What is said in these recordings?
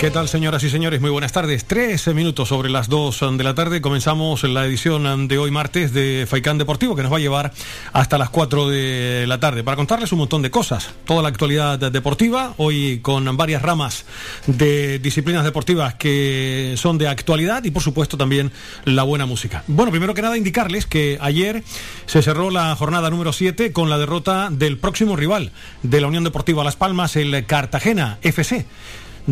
¿Qué tal, señoras y señores? Muy buenas tardes. 13 minutos sobre las 2 de la tarde. Comenzamos la edición de hoy martes de Faicán Deportivo, que nos va a llevar hasta las 4 de la tarde para contarles un montón de cosas. Toda la actualidad deportiva, hoy con varias ramas de disciplinas deportivas que son de actualidad y, por supuesto, también la buena música. Bueno, primero que nada, indicarles que ayer se cerró la jornada número 7 con la derrota del próximo rival de la Unión Deportiva Las Palmas, el Cartagena FC.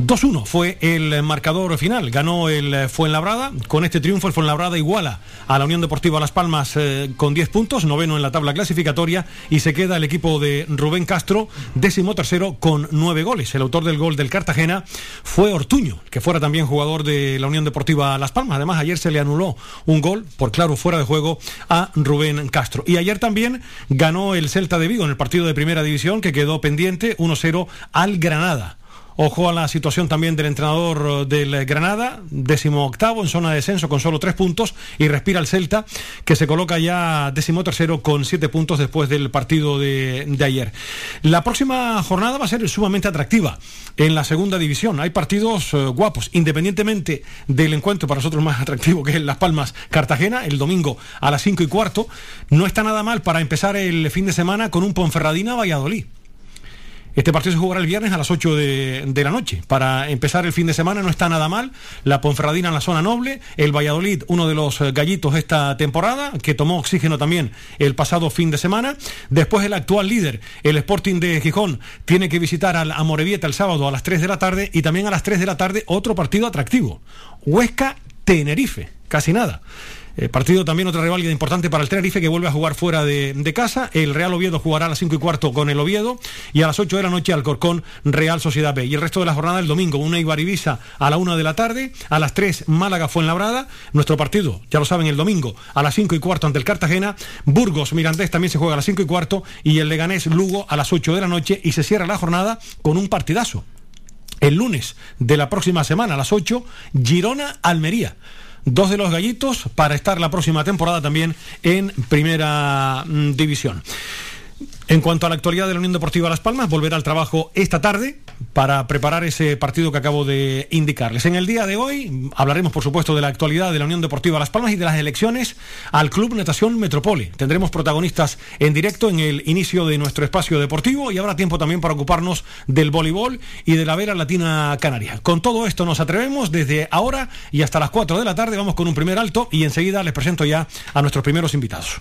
2-1 fue el marcador final. Ganó el Fuenlabrada. Con este triunfo, el Fuenlabrada iguala a la Unión Deportiva Las Palmas eh, con 10 puntos, noveno en la tabla clasificatoria. Y se queda el equipo de Rubén Castro, décimo tercero, con nueve goles. El autor del gol del Cartagena fue Ortuño, que fuera también jugador de la Unión Deportiva Las Palmas. Además, ayer se le anuló un gol, por claro, fuera de juego, a Rubén Castro. Y ayer también ganó el Celta de Vigo en el partido de primera división, que quedó pendiente 1-0 al Granada. Ojo a la situación también del entrenador eh, del Granada, décimo octavo en zona de descenso con solo tres puntos y respira el Celta que se coloca ya décimo tercero con siete puntos después del partido de, ayer. La próxima jornada va a ser sumamente atractiva en la segunda división. Hay partidos eh, guapos, independientemente del encuentro para nosotros más atractivo que es Las Palmas Cartagena, el domingo a las cinco y cuarto. No está nada mal para empezar el fin de semana con un Ponferradina Valladolid. Este partido se jugará el viernes a las 8 de, la noche. Para empezar el fin de semana no está nada mal. La Ponferradina en la zona noble, el Valladolid, uno de los eh, gallitos esta temporada, que tomó oxígeno también el pasado fin de semana. Después el actual líder, el Sporting de Gijón, tiene que visitar al Amorebieta el sábado a las 3 de la tarde y también a las 3 de la tarde otro partido atractivo. Huesca Tenerife, casi nada. Eh, partido también otra rivalidad importante para el Tenerife que vuelve a jugar fuera de, casa. El Real Oviedo jugará a las 5 y cuarto con el Oviedo y a las 8 de la noche Alcorcón Real Sociedad B. Y el resto de la jornada el domingo, una Ibaribisa a la 1 de la tarde, a las 3 Málaga Fuenlabrada. Nuestro partido, ya lo saben, el domingo a las 5 y cuarto ante el Cartagena. Burgos Mirandés también se juega a las 5 y cuarto y el Leganés Lugo a las 8 de la noche y se cierra la jornada con un partidazo. El lunes de la próxima semana a las 8, Girona Almería dos de los gallitos para estar la próxima temporada también en primera mm, división. En cuanto a la actualidad de la Unión Deportiva Las Palmas, volverá al trabajo esta tarde para preparar ese partido que acabo de indicarles. En el día de hoy hablaremos, por supuesto, de la actualidad de la Unión Deportiva Las Palmas y de las elecciones al Club Natación Metropole. Tendremos protagonistas en directo en el inicio de nuestro espacio deportivo y habrá tiempo también para ocuparnos del voleibol y de la Vera Latina Canaria. Con todo esto nos atrevemos desde ahora y hasta las 4 de la tarde. Vamos con un primer alto y enseguida les presento ya a nuestros primeros invitados.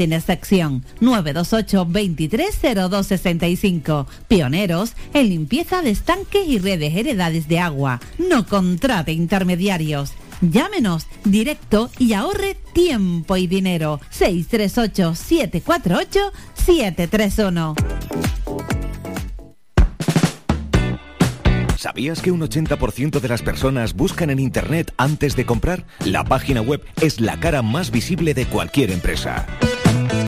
sin excepción. 928 230265. Pioneros en limpieza de estanques y redes heredades de agua. No contrate intermediarios. Llámenos directo y ahorre tiempo y dinero. 638 748 731. ¿Sabías que un 80% de las personas buscan en Internet antes de comprar? La página web es la cara más visible de cualquier empresa.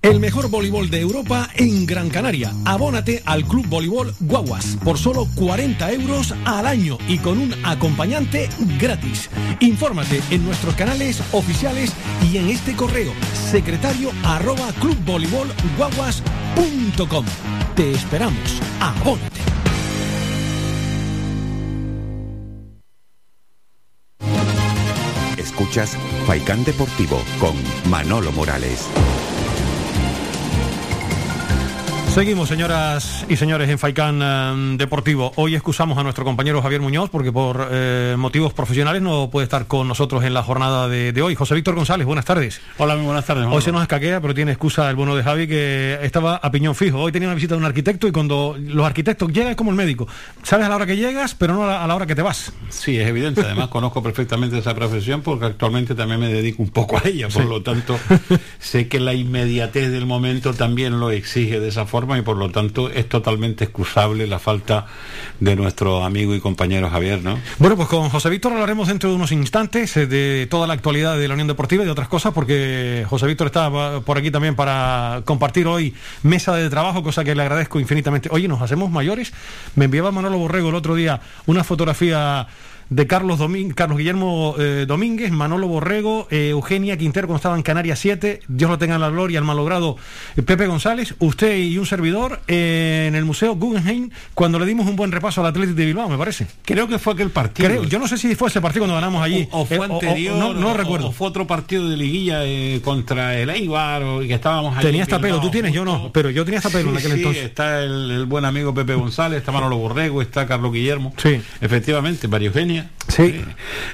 El mejor voleibol de Europa en Gran Canaria. Abónate al Club Voleibol Guaguas por solo 40 euros al año y con un acompañante gratis. Infórmate en nuestros canales oficiales y en este correo secretario arroba. Te esperamos. Abónate. Escuchas Faikán Deportivo con Manolo Morales. Seguimos, señoras y señores, en Faicán eh, Deportivo. Hoy excusamos a nuestro compañero Javier Muñoz porque por eh, motivos profesionales no puede estar con nosotros en la jornada de, hoy. José Víctor González, buenas tardes. Hola, muy buenas tardes. Hoy se nos escaquea, pero tiene excusa el bueno de Javi que estaba a piñón fijo. Hoy tenía una visita de un arquitecto y cuando los arquitectos llegan es como el médico. Sabes a la hora que llegas, pero no a la, hora que te vas. Sí, es evidente. Además, conozco perfectamente esa profesión porque actualmente también me dedico un poco a ella. Por lo tanto, sé que la inmediatez del momento también lo exige de esa forma y por lo tanto es totalmente excusable la falta de nuestro amigo y compañero Javier, ¿no? Bueno, pues con José Víctor hablaremos dentro de unos instantes eh, de toda la actualidad de la Unión Deportiva y de otras cosas, porque José Víctor está por aquí también para compartir hoy mesa de trabajo, cosa que le agradezco infinitamente. Oye, nos hacemos mayores. Me enviaba Manolo Borrego el otro día una fotografía de Carlos, Carlos Guillermo eh, Domínguez, Manolo Borrego, eh, Eugenia Quintero cuando estaba en Canarias 7, Dios lo tenga en la gloria, el malogrado eh, Pepe González, usted y un servidor en el Museo Guggenheim cuando le dimos un buen repaso al Atlético de Bilbao, me parece. Creo que fue aquel partido. yo no sé si fue ese partido cuando ganamos allí. O, fue anterior. no, no recuerdo. O fue otro partido de liguilla contra el Eibar o, que estábamos allí. Tenía esta pelo, tú tienes, yo no, pero yo tenía esta pelo en aquel sí, entonces. Está el, buen amigo Pepe González, está Manolo Borrego, está Carlos Guillermo. Sí. Efectivamente, María Eugenia. Sí.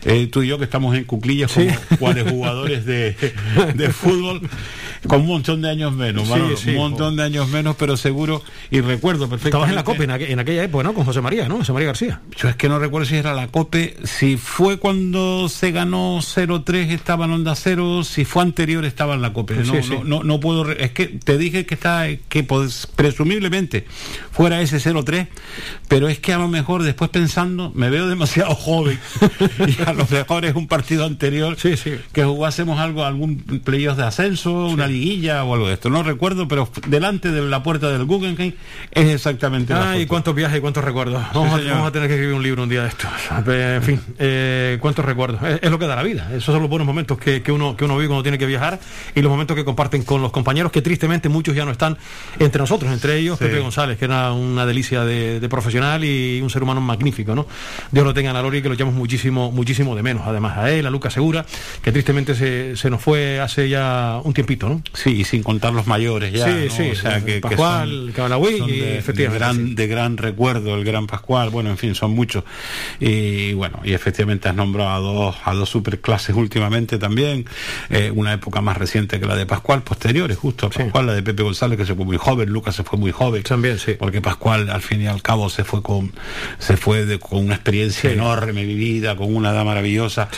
Eh, tú y yo que estamos en cuclillas como cuales jugadores de, fútbol con un montón de años menos, un montón de años menos, pero seguro y recuerdo perfectamente. Estabas en la COPE en, aquella época, ¿no? Con José María, ¿no? José María García. Yo es que no recuerdo si era la COPE, si fue cuando se ganó 0-3 estaba en Onda Cero, si fue anterior estaba en la COPE. No, no, no, puedo, es que te dije que está, que pues, presumiblemente fuera ese 0-3, pero es que a lo mejor después pensando me veo demasiado joven y a lo mejor es un partido anterior sí, sí. que jugásemos algo, algún playoff de ascenso, una O algo de esto. No recuerdo, pero delante de la puerta del Guggenheim es exactamente ah, y cuántos viajes y cuántos recuerdos. Vamos, a, tener que escribir un libro un día de esto. En fin, eh, cuántos recuerdos. Es, lo que da la vida. Esos son los buenos momentos que, uno, que uno vive cuando tiene que viajar y los momentos que comparten con los compañeros, que tristemente muchos ya no están entre nosotros, entre ellos Pepe González, que era una delicia de, profesional y un ser humano magnífico, ¿no? Dios lo tenga en la gloria y que lo echamos muchísimo, muchísimo de menos. Además, a él, a Lucas Segura, que tristemente se, se nos fue hace ya un tiempito, ¿no? Sí, y sin contar los mayores ya. Sí, sí, o sea, que, Pascual, que de, efectivamente. gran, de gran recuerdo, el gran Pascual, bueno, en fin, son muchos. Y bueno, y efectivamente has nombrado a dos, a dos superclases últimamente también, eh, una época más reciente que la de Pascual, posteriores, justo a Pascual, la de Pepe González, que se fue muy joven, Lucas se fue muy joven. También, sí. Porque Pascual, al fin y al cabo, se fue con, se fue de, con una experiencia enorme vivida, con una edad maravillosa,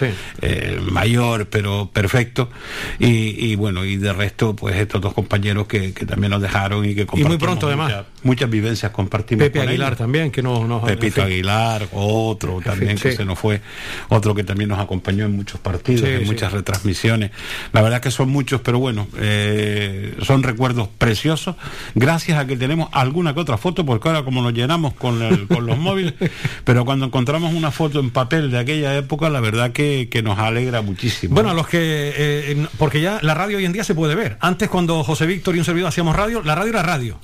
eh, mayor, pero perfecto. Y, bueno, y de resto, pues estos dos compañeros que, también nos dejaron y que Y muy pronto, además. Muchas, vivencias compartimos. Pepe Aguilar también, que no nos. Pepito Aguilar, otro también que se nos fue, otro que también nos acompañó en muchos partidos, en muchas retransmisiones. La verdad que son muchos, pero bueno, eh, son recuerdos preciosos. Gracias a que tenemos alguna que otra foto, porque ahora como nos llenamos con, los móviles, pero cuando encontramos una foto en papel de aquella época, la verdad que, nos alegra muchísimo. Bueno, a los que, eh, porque ya la radio hoy en día se puede ver. Antes cuando José Víctor y un servidor hacíamos radio, la radio era radio.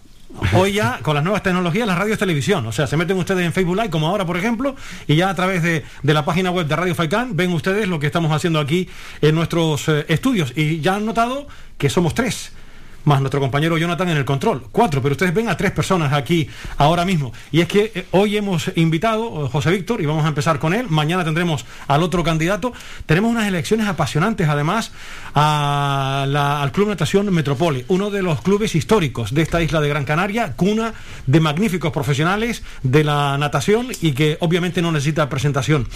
Hoy ya, con las nuevas tecnologías, la radio es televisión. O sea, se meten ustedes en Facebook Live, como ahora, por ejemplo, y ya a través de, la página web de Radio Faicán ven ustedes lo que estamos haciendo aquí en nuestros eh, estudios. Y ya han notado que somos tres más nuestro compañero Jonathan en el control. Cuatro, pero ustedes ven a tres personas aquí ahora mismo. Y es que eh, hoy hemos invitado a José Víctor y vamos a empezar con él. Mañana tendremos al otro candidato. Tenemos unas elecciones apasionantes además al Club Natación Metropole, uno de los clubes históricos de esta isla de Gran Canaria, cuna de magníficos profesionales de la natación y que obviamente no necesita presentación.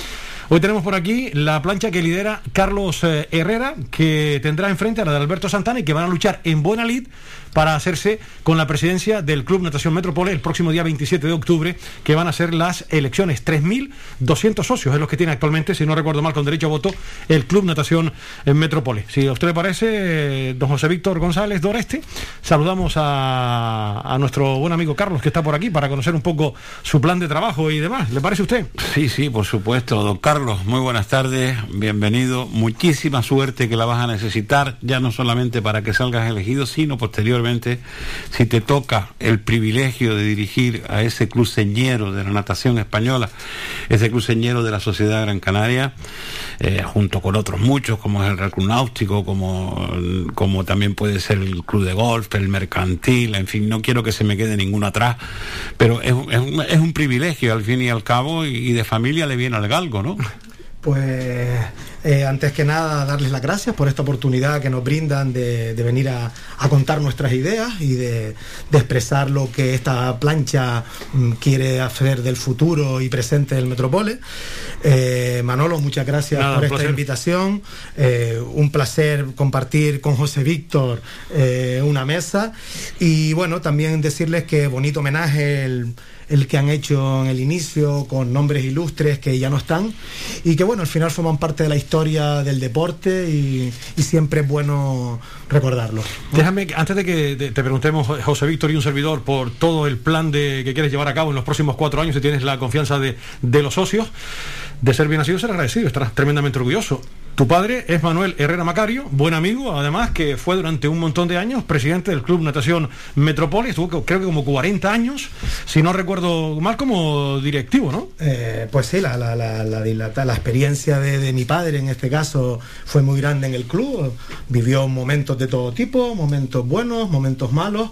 Hoy tenemos por aquí la plancha que lidera Carlos eh, Herrera, que tendrá enfrente a la de Alberto Santana y que van a luchar en buena marido para hacerse con la presidencia del Club Natación Metropole el próximo día 27 de octubre, que van a ser las elecciones. 3.200 socios es los que tiene actualmente, si no recuerdo mal, con derecho a voto, el Club Natación Metropole. Si a usted le parece, don José Víctor González Doreste, saludamos a, a nuestro buen amigo Carlos, que está por aquí, para conocer un poco su plan de trabajo y demás. ¿Le parece a usted? Sí, sí, por supuesto. Don Carlos, muy buenas tardes, bienvenido. Muchísima suerte que la vas a necesitar, ya no solamente para que salgas elegido, sino posteriormente si te toca el privilegio de dirigir a ese cruceñero de la natación española, ese cruceñero de la sociedad Gran Canaria, eh, junto con otros muchos, como es el Real Náutico, como, como también puede ser el Club de Golf, el Mercantil, en fin, no quiero que se me quede ninguno atrás, pero es, es, un, privilegio al fin y al cabo y de familia le viene al galgo, ¿no? Pues eh, antes que nada darles las gracias por esta oportunidad que nos brindan de, venir a, contar nuestras ideas y de, expresar lo que esta plancha mm, quiere hacer del futuro y presente del Metropole. Eh, Manolo, muchas gracias por esta invitación. Eh, un placer compartir con José Víctor una mesa y bueno, también decirles que bonito homenaje el el que han hecho en el inicio con nombres ilustres que ya no están y que bueno, al final forman parte de la historia del deporte y, siempre es bueno recordarlo. Déjame, antes de que te, preguntemos, José Víctor y un servidor, por todo el plan de, que quieres llevar a cabo en los próximos cuatro años, si tienes la confianza de, de los socios, de ser bien nacido, ser agradecido, estarás tremendamente orgulloso. Tu padre es Manuel Herrera Macario, buen amigo, además que fue durante un montón de años presidente del Club Natación Metrópolis, estuvo creo que como 40 años, si no recuerdo mal, como directivo, ¿no? Eh, pues sí, la, la, la, la experiencia de, mi padre en este caso fue muy grande en el club, vivió momentos de todo tipo, momentos buenos, momentos malos,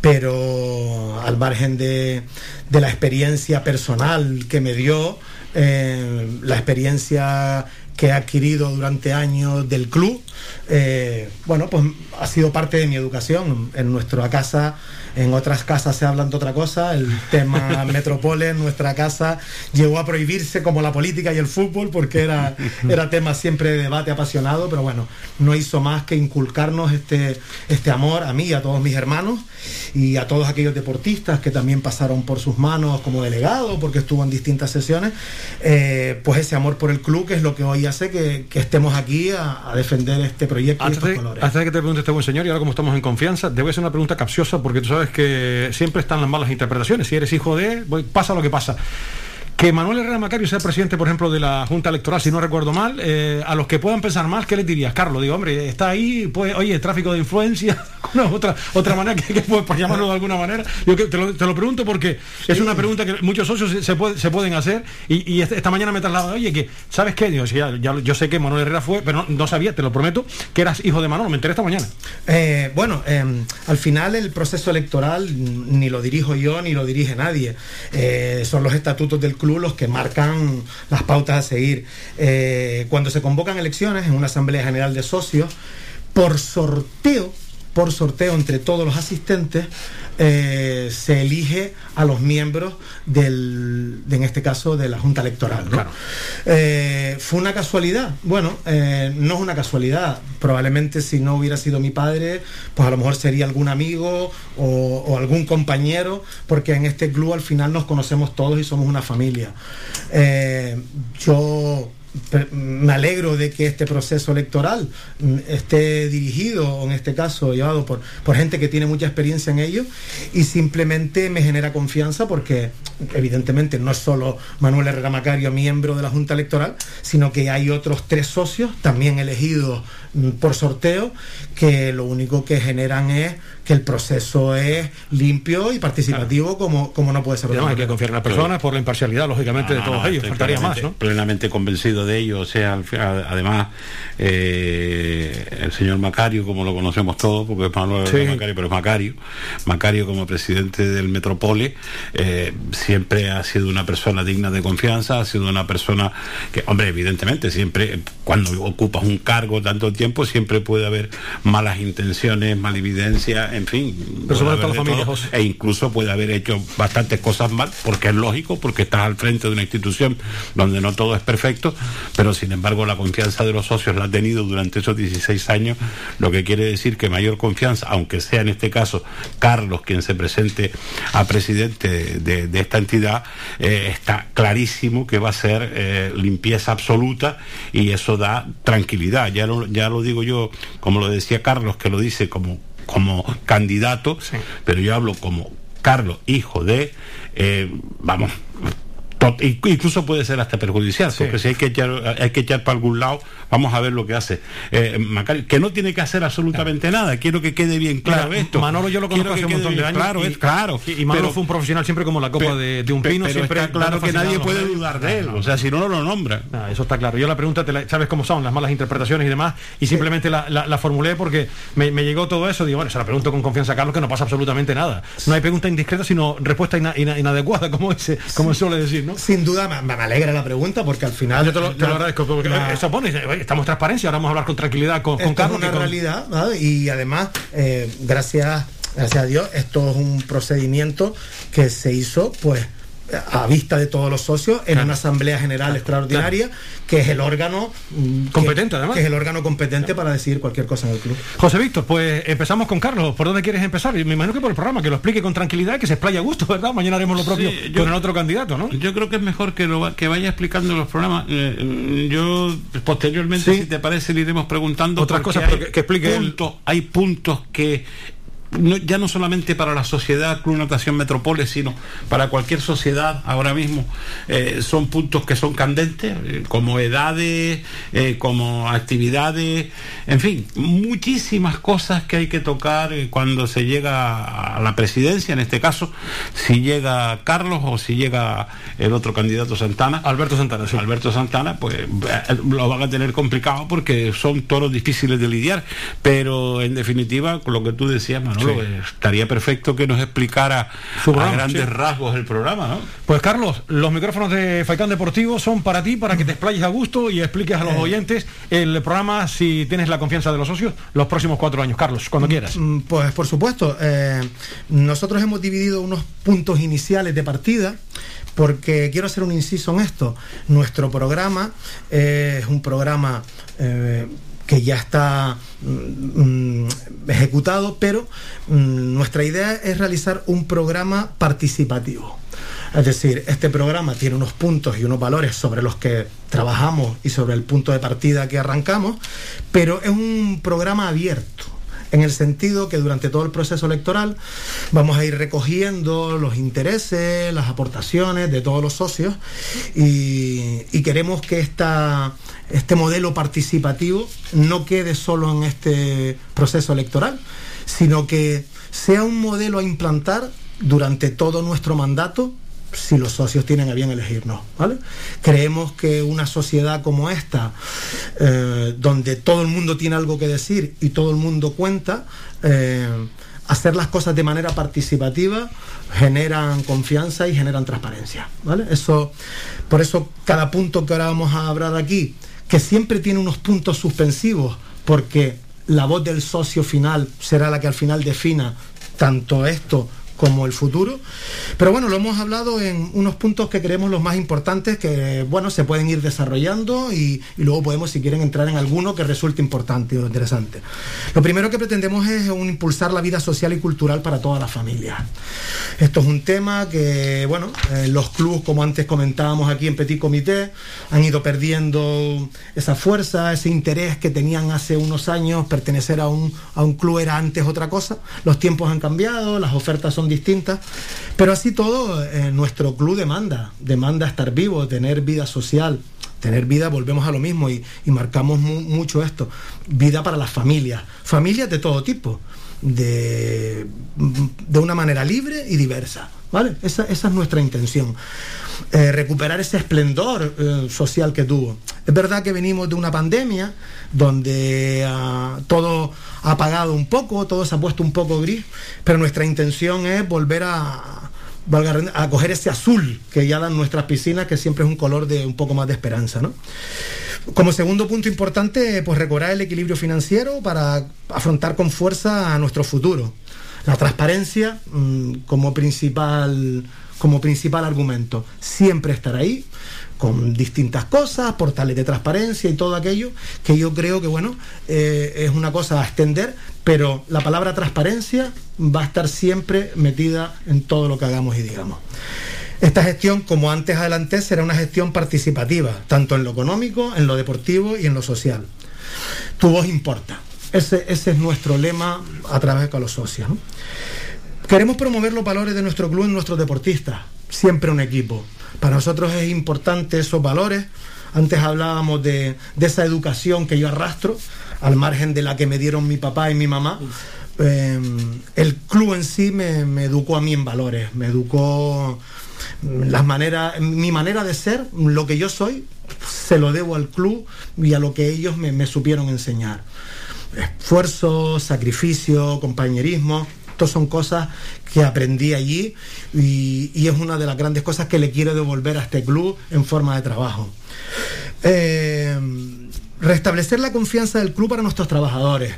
pero al margen de, de la experiencia personal que me dio, eh, la experiencia que he adquirido durante años del club, eh, bueno, pues ha sido parte de mi educación. En nuestra casa en otras casas se hablan de otra cosa, el tema metrópole en nuestra casa llegó a prohibirse como la política y el fútbol porque era, era tema siempre de debate apasionado, pero bueno, no hizo más que inculcarnos este, este amor a mí y a todos mis hermanos y a todos aquellos deportistas que también pasaron por sus manos como delegado porque estuvo en distintas sesiones, eh, pues ese amor por el club que es lo que hoy hace que, estemos aquí a, defender este proyecto antes de, Antes de que te pregunte este buen señor, y ahora como estamos en confianza, a hacer una pregunta capciosa porque tú sabes que siempre están las malas interpretaciones. Si eres hijo de, pasa lo que pasa. Que Manuel Herrera Macario sea presidente, por ejemplo, de la Junta Electoral, si no recuerdo mal, eh, a los que puedan pensar mal, ¿qué les dirías, Carlos? Digo, hombre, está ahí, pues, oye, tráfico de influencia, otra, otra manera que, por llamarlo de alguna manera. Yo te lo, te lo pregunto porque es una pregunta que muchos socios se, se pueden hacer y, este, esta mañana me trasladado, oye, que, ¿sabes qué? Digo, ya, yo sé que Manuel Herrera fue, pero no, sabía, te lo prometo, que eras hijo de Manuel, me enteré esta mañana. Eh, bueno, em, al final el proceso electoral ni lo dirijo yo ni lo dirige nadie. Eh, son los estatutos del club los que marcan las pautas a seguir. Eh, cuando se convocan elecciones en una Asamblea General de Socios, por sorteo, por sorteo entre todos los asistentes, eh, se elige a los miembros del, en este caso, de la Junta Electoral. Eh, ¿Fue una casualidad? Bueno, eh, no es una casualidad. Probablemente si no hubiera sido mi padre, pues a lo mejor sería algún amigo o, o algún compañero, porque en este club al final nos conocemos todos y somos una familia. yo me alegro de que este proceso electoral mm, esté dirigido, o en este caso llevado por, por gente que tiene mucha experiencia en ello, y simplemente me genera confianza porque evidentemente no es solo Manuel Herrera Macario miembro de la Junta Electoral, sino que hay otros tres socios también elegidos mm, por sorteo que lo único que generan es que el proceso es limpio y participativo como, como no puede ser. hay que confiar en las personas por la imparcialidad, lógicamente, de todos ellos. Faltaría más, ¿no? Plenamente convencido de ello. O sea, además, eh, el señor Macario, como lo conocemos todos, porque es Manuel Macario, pero es Macario. Macario, como presidente del Metropole, eh, siempre ha sido una persona digna de confianza, ha sido una persona que, hombre, evidentemente, siempre, cuando ocupas un cargo tanto tiempo, siempre puede haber malas intenciones, malevidencia, en fin. e incluso puede haber hecho bastantes cosas mal, porque es lógico, porque estás al frente de una institución donde no todo es perfecto, pero sin embargo la confianza de los socios la ha tenido durante esos 16 años, lo que quiere decir que mayor confianza, aunque sea en este caso Carlos quien se presente a presidente de, esta entidad, eh, está clarísimo que va a ser eh, limpieza absoluta y eso da tranquilidad. Ya lo, ya lo digo yo, como lo decía Carlos, que lo dice como como candidato, pero yo hablo como Carlos, hijo de, eh, vamos, incluso puede ser hasta perjudicial, porque si hay que echar, hay que echar para algún lado, vamos a ver lo que hace. Eh, que no tiene que hacer absolutamente nada, quiero que quede bien claro esto. Manolo yo lo conozco hace un montón de años. Claro, es claro. Y, Manolo fue un profesional siempre como la copa de, un pino, pero siempre está claro que nadie puede dudar de él, o sea, si no, no lo nombra. eso está claro. Yo la pregunta, te sabes cómo son las malas interpretaciones y demás, y simplemente la, la, formulé porque me, llegó todo eso, digo, bueno, se la pregunto con confianza a Carlos que no pasa absolutamente nada. No hay pregunta indiscreta, sino respuesta inadecuada, como, ese, como suele decir, ¿no? Sin duda, me alegra la pregunta porque al final. Yo te lo, agradezco, porque eso pone, estamos transparencia, ahora vamos a hablar con tranquilidad con, con Carlos. Es una realidad, y además, eh, gracias, gracias a Dios, esto es un procedimiento que se hizo, pues a vista de todos los socios en una asamblea general extraordinaria que es el órgano competente además. que es el órgano competente para decidir cualquier cosa en el club. José Víctor pues empezamos con Carlos. ¿por dónde quieres empezar? me imagino que por el programa que lo explique con tranquilidad que se explaye a gusto ¿verdad? mañana haremos lo propio con el otro candidato ¿no? yo creo que es mejor que, lo, que vaya explicando los programas. Eh, yo posteriormente si te parece le iremos preguntando otras cosas que, explique hay puntos que no, ya no solamente para la sociedad Club Natación Metrópolis, sino para cualquier sociedad ahora mismo, eh, son puntos que son candentes, eh, como edades, eh, como actividades, en fin, muchísimas cosas que hay que tocar cuando se llega a la presidencia, en este caso, si llega Carlos o si llega el otro candidato Santana. Alberto Santana, sí. Alberto Santana, pues lo van a tener complicado porque son toros difíciles de lidiar, pero en definitiva, con lo que tú decías, Manuel, estaría perfecto que nos explicara a grandes rasgos el programa, ¿no? Pues Carlos, los micrófonos de Faicán Deportivo son para ti, para que te explayes a gusto y expliques a los eh. oyentes el programa, si tienes la confianza de los socios, los próximos cuatro años. Carlos, cuando mm, quieras. Mm, pues por supuesto, eh, nosotros hemos dividido unos puntos iniciales de partida porque quiero hacer un inciso en esto. Nuestro programa es un programa eh, que ya está mm, mm, ejecutado, pero mm, nuestra idea es realizar un programa participativo. Es decir, este programa tiene unos puntos y unos valores sobre los que trabajamos y sobre el punto de partida que arrancamos, pero es un programa abierto en el sentido que durante todo el proceso electoral vamos a ir recogiendo los intereses, las aportaciones de todos los socios y, queremos que esta, este modelo participativo no quede solo en este proceso electoral, sino que sea un modelo a implantar durante todo nuestro mandato si los socios tienen a bien elegirnos. ¿vale? Creemos que una sociedad como esta, eh, donde todo el mundo tiene algo que decir y todo el mundo cuenta, eh, hacer las cosas de manera participativa generan confianza y generan transparencia. ¿vale? Eso, por eso cada punto que ahora vamos a hablar aquí, que siempre tiene unos puntos suspensivos, porque la voz del socio final será la que al final defina tanto esto como el futuro. Pero bueno, lo hemos hablado en unos puntos que creemos los más importantes que, bueno, se pueden ir desarrollando y, luego podemos, si quieren, entrar en alguno que resulte importante o interesante. Lo primero que pretendemos es impulsar la vida social y cultural para toda la familia. Esto es un tema que, bueno, eh, los clubes, como antes comentábamos aquí en Petit Comité, han ido perdiendo esa fuerza, ese interés que tenían hace unos años. Pertenecer a un, a un club era antes otra cosa. Los tiempos han cambiado, las ofertas son distintas, pero así todo, eh, nuestro club demanda, demanda estar vivo, tener vida social, tener vida, volvemos a lo mismo y, marcamos mucho esto, vida para las familias, familias de todo tipo, de, de una manera libre y diversa. ¿Vale? Esa, es nuestra intención. Eh, recuperar ese esplendor eh, social que tuvo. Es verdad que venimos de una pandemia donde ah, todo ha apagado un poco, todo se ha puesto un poco gris, pero nuestra intención es volver a, a coger ese azul que ya dan nuestras piscinas, que siempre es un color de un poco más de esperanza. ¿no? Como segundo punto importante, pues recobrar el equilibrio financiero para afrontar con fuerza a nuestro futuro. La transparencia mm, como, principal, como principal argumento. Siempre estar ahí con distintas cosas, portales de transparencia y todo aquello, que yo creo que, bueno, eh, es una cosa a extender, pero la palabra transparencia va a estar siempre metida en todo lo que hagamos y digamos. Esta gestión, como antes adelanté, será una gestión participativa, tanto en lo económico, en lo deportivo y en lo social. Tu voz importa. Ese, es nuestro lema a través de los socios. Queremos promover los valores de nuestro club en nuestros deportistas, siempre un equipo. Para nosotros es importante esos valores. Antes hablábamos de, esa educación que yo arrastro, al margen de la que me dieron mi papá y mi mamá. Em, el club en sí me, educó a mí en valores, me educó las maneras, mi manera de ser, lo que yo soy, se lo debo al club y a lo que ellos me supieron enseñar esfuerzo, sacrificio, compañerismo. Estas son cosas que aprendí allí y, es una de las grandes cosas que le quiero devolver a este club en forma de trabajo. Eh, restablecer la confianza del club para nuestros trabajadores.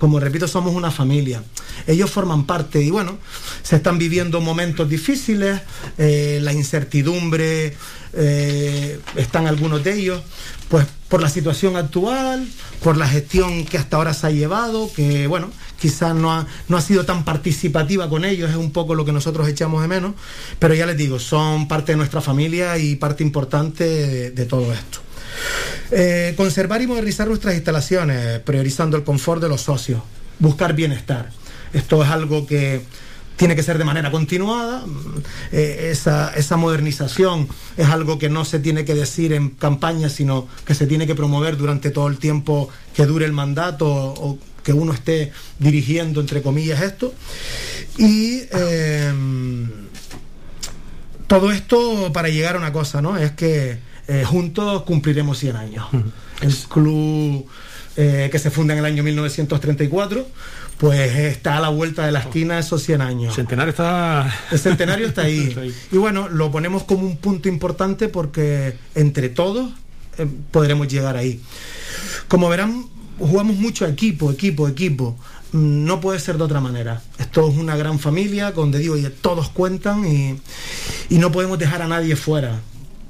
Como repito, somos una familia. Ellos forman parte y bueno, se están viviendo momentos difíciles, eh, la incertidumbre, eh, están algunos de ellos, pues por la situación actual, por la gestión que hasta ahora se ha llevado, que bueno, quizás no ha, no ha sido tan participativa con ellos, es un poco lo que nosotros echamos de menos, pero ya les digo, son parte de nuestra familia y parte importante de, todo esto. Eh, conservar y modernizar nuestras instalaciones, priorizando el confort de los socios, buscar bienestar. Esto es algo que tiene que ser de manera continuada. Eh, esa, esa, modernización es algo que no se tiene que decir en campaña, sino que se tiene que promover durante todo el tiempo que dure el mandato o que uno esté dirigiendo, entre comillas, esto. Y eh, todo esto para llegar a una cosa, ¿no? Es que eh, juntos cumpliremos 100 años. El club que se funda en el año 1934 pues está a la vuelta de la esquina esos 100 años. Centenario está... El centenario está ahí. Y bueno, lo ponemos como un punto importante porque entre todos eh, podremos llegar ahí. Como verán, jugamos mucho equipo, equipo, equipo. Mm, no puede ser de otra manera. Esto es una gran familia donde digo, todos cuentan y, y no podemos dejar a nadie fuera.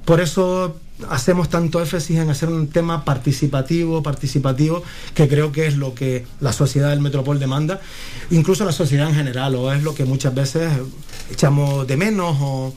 Por eso hacemos tanto énfasis en hacer un tema participativo, participativo, que creo que es lo que la sociedad del Metropol demanda, incluso la sociedad en general, o es lo que muchas veces echamos de menos o,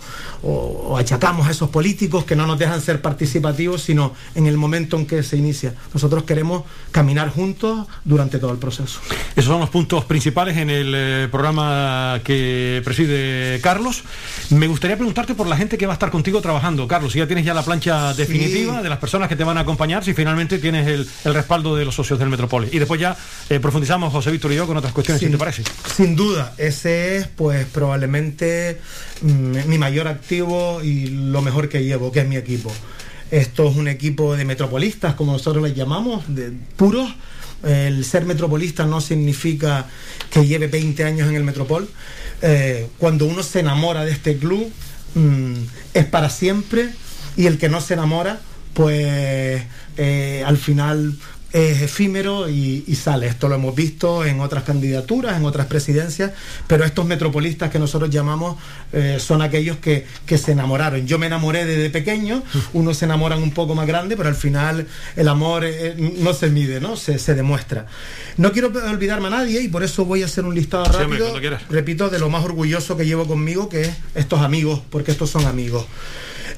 achacamos a esos políticos que no nos dejan ser participativos, sino en el momento en que se inicia. Nosotros queremos caminar juntos durante todo el proceso. Esos son los puntos principales en el eh, programa que preside Carlos. Me gustaría preguntarte por la gente que va a estar contigo trabajando, Carlos, si ya tienes ya la plancha definitiva de las personas que te van a acompañar, si finalmente tienes el, respaldo de los socios del Metrópolis. Y después ya eh, profundizamos, José Víctor y yo, con otras cuestiones, si te parece. Sin duda, ese es pues probablemente mm, mi mayor activo y lo mejor que llevo, que es mi equipo. Esto es un equipo de metropolistas, como nosotros les llamamos, de puros. El ser metropolista no significa que lleve 20 años en el Metropol. Eh, cuando uno se enamora de este club, mm, es para siempre y el que no se enamora, pues eh, al final es efímero y, sale. Esto lo hemos visto en otras candidaturas, en otras presidencias, pero estos metropolistas que nosotros llamamos eh, son aquellos que, se enamoraron. Yo me enamoré desde pequeño, unos se enamoran un poco más grande, pero al final el amor eh, no se mide, ¿no? Se, demuestra. No quiero olvidarme a nadie y por eso voy a hacer un listado rápido, repito, de lo más orgulloso que llevo conmigo, que es estos amigos, porque estos son amigos.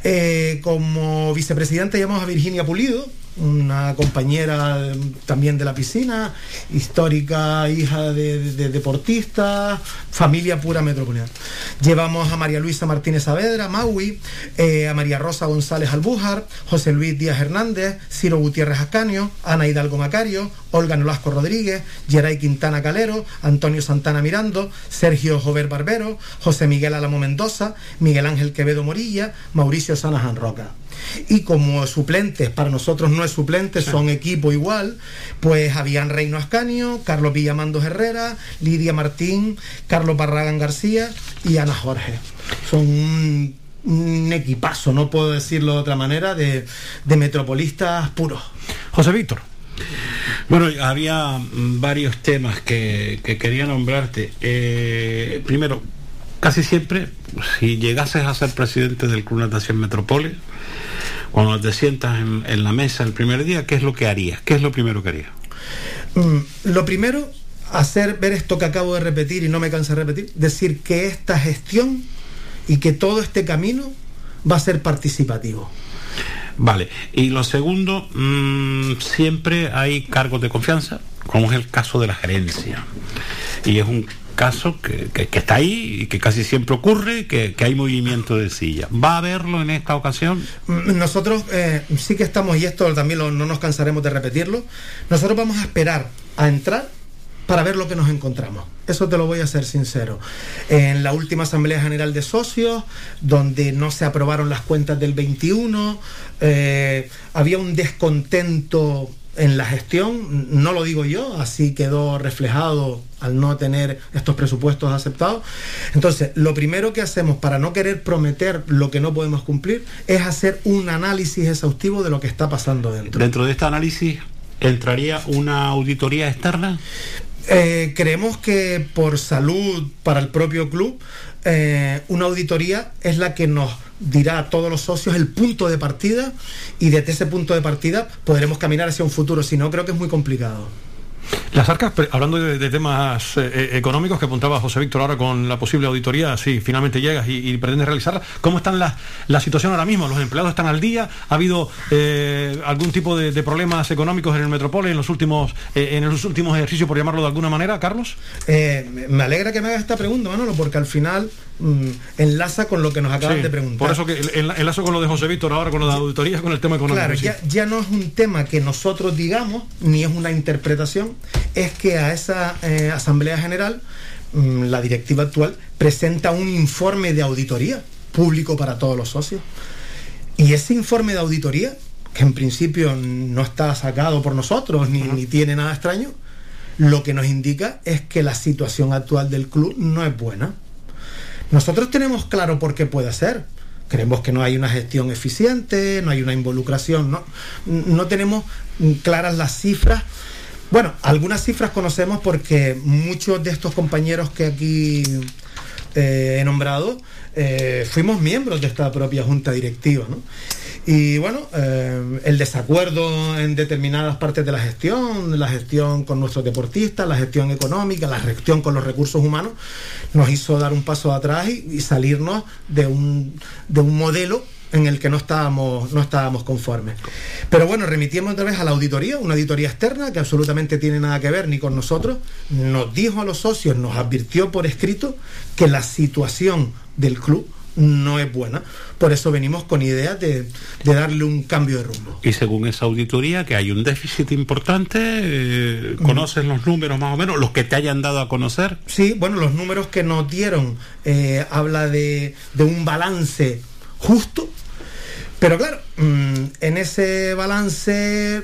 Eh, como vicepresidente llamamos a Virginia Pulido, una compañera también de la piscina, histórica hija de, deportista, familia pura metropolitana. Llevamos a María Luisa Martínez Saavedra, Maui, eh, a María Rosa González Albújar, José Luis Díaz Hernández, Ciro Gutiérrez Ascanio, Ana Hidalgo Macario, Olga Nolasco Rodríguez, Geray Quintana Calero, Antonio Santana Mirando, Sergio Jover Barbero, José Miguel Alamo Mendoza, Miguel Ángel Quevedo Morilla, Mauricio Sanajan Roca y como suplentes, para nosotros no es suplente, son equipo igual, pues Javián Reino Ascanio, Carlos Villamando Herrera, Lidia Martín, Carlos Barragán García y Ana Jorge. Son un, equipazo, no puedo decirlo de otra manera, de, metropolistas puros. José Víctor. Bueno, había varios temas que, quería nombrarte. Eh, primero, casi siempre, si llegases a ser presidente del Club Natación Metrópolis, cuando te sientas en, la mesa el primer día, ¿qué es lo que harías? ¿Qué es lo primero que harías? Mm, lo primero, hacer ver esto que acabo de repetir y no me canso de repetir, decir que esta gestión y que todo este camino va a ser participativo. Vale, y lo segundo, mm, siempre hay cargos de confianza, como es el caso de la gerencia. Y es un caso que, está ahí y que casi siempre ocurre, que, que, hay movimiento de silla. ¿Va a haberlo en esta ocasión? Mm, nosotros eh, sí que estamos, y esto también no nos cansaremos de repetirlo, nosotros vamos a esperar a entrar para ver lo que nos encontramos. Eso te lo voy a ser sincero. En la última Asamblea General de Socios, donde no se aprobaron las cuentas del 21, eh, había un descontento en la gestión, no lo digo yo, así quedó reflejado al no tener estos presupuestos aceptados. Entonces, lo primero que hacemos para no querer prometer lo que no podemos cumplir es hacer un análisis exhaustivo de lo que está pasando dentro. Dentro de este análisis, ¿entraría una auditoría externa? Eh, creemos que por salud para el propio club, eh, una auditoría es la que nos dirá a todos los socios el punto de partida y desde ese punto de partida podremos caminar hacia un futuro. Si no, creo que es muy complicado. Las arcas, hablando de, temas eh, eh, económicos que apuntaba José Víctor ahora con la posible auditoría, si finalmente llegas y, pretendes realizarla, ¿cómo están la, la, situación ahora mismo? ¿Los empleados están al día? ¿Ha habido eh, algún tipo de, problemas económicos en el Metrópoli en los últimos en los últimos ejercicios, por llamarlo de alguna manera, Carlos? me alegra que me hagas esta pregunta, Manolo, porque al final mm, enlaza con lo que nos acaban de preguntar. Por eso que enlazo con lo de José Víctor ahora, con lo de auditoría, con el tema económico. Claro, ya, ya no es un tema que nosotros digamos, ni es una interpretación es que a esa eh, Asamblea General mm, la directiva actual presenta un informe de auditoría público para todos los socios. Y ese informe de auditoría, que en principio no está sacado por nosotros ni, ni tiene nada extraño, lo que nos indica es que la situación actual del club no es buena. Nosotros tenemos claro por qué puede ser. Creemos que no hay una gestión eficiente, no hay una involucración, no, tenemos claras las cifras bueno, algunas cifras conocemos porque muchos de estos compañeros que aquí eh, he nombrado eh, fuimos miembros de esta propia junta directiva, ¿no? Y bueno, eh, el desacuerdo en determinadas partes de la gestión, la gestión con nuestros deportistas, la gestión económica, la gestión con los recursos humanos, nos hizo dar un paso atrás y, salirnos de un, de un modelo en el que no estábamos, no estábamos conformes. Pero bueno, remitimos otra vez a la auditoría, una auditoría externa que absolutamente tiene nada que ver ni con nosotros. Nos dijo a los socios, nos advirtió por escrito que la situación del club no es buena. Por eso venimos con ideas de, darle un cambio de rumbo. Y según esa auditoría, que hay un déficit importante, eh, ¿conoces los números más o menos, los que te hayan dado a conocer? Sí, bueno, los números que nos dieron eh, habla de, de un balance justo, pero claro, mm, en ese balance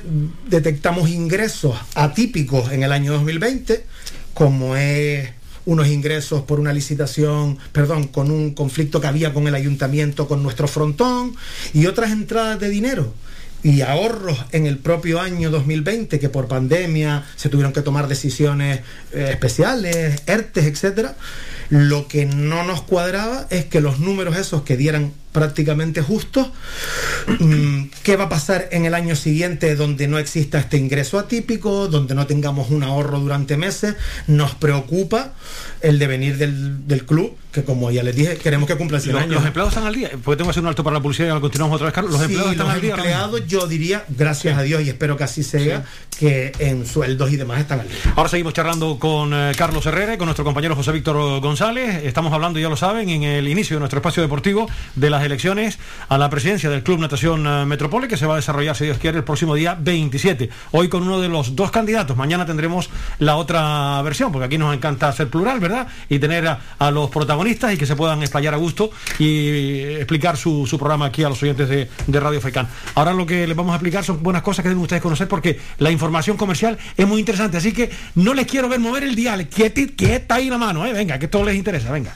detectamos ingresos atípicos en el año 2020, como es unos ingresos por una licitación, perdón, con un conflicto que había con el ayuntamiento, con nuestro frontón, y otras entradas de dinero y ahorros en el propio año 2020 que por pandemia se tuvieron que tomar decisiones eh, especiales, ERTES, etcétera. Lo que no nos cuadraba es que los números esos que dieran prácticamente justos, mm, ¿qué va a pasar en el año siguiente donde no exista este ingreso atípico, donde no tengamos un ahorro durante meses? Nos preocupa el devenir del, del club que como ya les dije, queremos que cumplan 100 los, años. Los empleados están al día, porque tengo que hacer un alto para la publicidad y ahora continuamos otra vez, Carlos. Los empleados están al día. Empleados, yo diría, gracias a Dios y espero que así sea, que en sueldos y demás están al día. Ahora seguimos charlando con eh, Carlos Herrera y con nuestro compañero José Víctor González. Estamos hablando, ya lo saben, en el inicio de nuestro espacio deportivo de las elecciones a la presidencia del Club Natación eh, Metrópole, que se va a desarrollar, si Dios quiere, el próximo día 27. Hoy con uno de los dos candidatos. Mañana tendremos la otra versión, porque aquí nos encanta ser plural, ¿verdad? Y tener a los protagonistas y que se puedan explayar a gusto y explicar su, programa aquí a los oyentes de, Radio Faicán. Ahora lo que les vamos a explicar son buenas cosas que deben ustedes conocer porque la información comercial es muy interesante. Así que no les quiero ver mover el dial. está ahí la mano, ¿eh? Venga, que todo les interesa. Venga.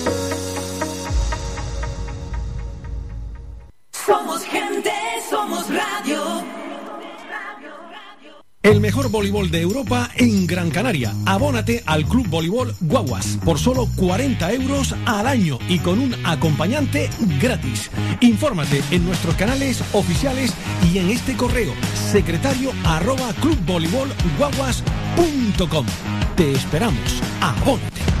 El mejor voleibol de Europa en Gran Canaria. Abónate al Club Voleibol Guaguas por solo 40 euros al año y con un acompañante gratis. Infórmate en nuestros canales oficiales y en este correo secretario arroba clubvoleibolguaguas.com. Te esperamos. Abónate.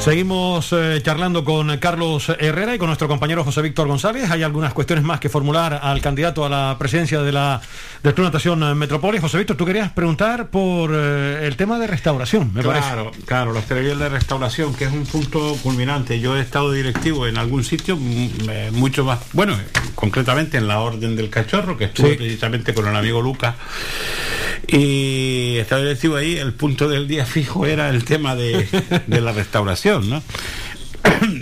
Seguimos eh, charlando con Carlos Herrera y con nuestro compañero José Víctor González. Hay algunas cuestiones más que formular al candidato a la presidencia de la del Club Natación Metrópolis. José Víctor, tú querías preguntar por eh, el tema de restauración, me claro, parece. Claro, los talleres de restauración, que es un punto culminante. Yo he estado directivo en algún sitio mm, eh, mucho más, bueno, concretamente en la Orden del Cachorro, que estuve precisamente con el amigo Lucas. Y estaba directivo ahí, el punto del día fijo era el tema de la restauración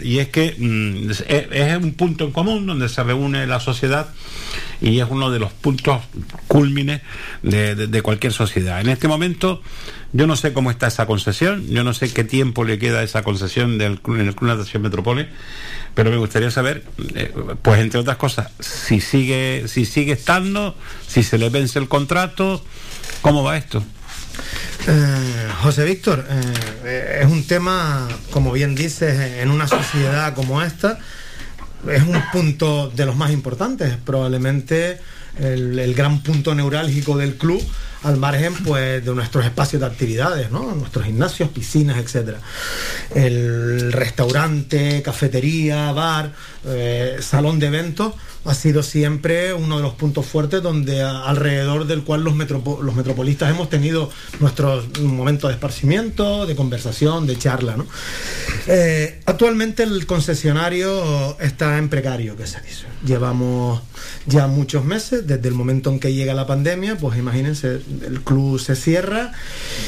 y es que mm, es, un punto en común donde se reúne la sociedad y es uno de los puntos cúlmines de, cualquier sociedad. En este momento yo no sé cómo está esa concesión, yo no sé qué tiempo le queda a esa concesión del, en el Club Natación Metrópole, pero me gustaría saber, eh, pues entre otras cosas, si sigue, si sigue estando, si se le vence el contrato, ¿cómo va esto? Eh, José Víctor, eh, es un tema, como bien dices, en una sociedad como esta, es un punto de los más importantes, probablemente el, gran punto neurálgico del club al margen pues de nuestros espacios de actividades, ¿no? nuestros gimnasios, piscinas, etcétera. El restaurante, cafetería, bar, eh, salón de eventos ha sido siempre uno de los puntos fuertes donde alrededor del cual los, los metropolistas hemos tenido nuestros momentos de esparcimiento, de conversación, de charla. Eh, actualmente el concesionario está en precario, que se dice. Llevamos ya muchos meses, desde el momento en que llega la pandemia, pues imagínense, el club se cierra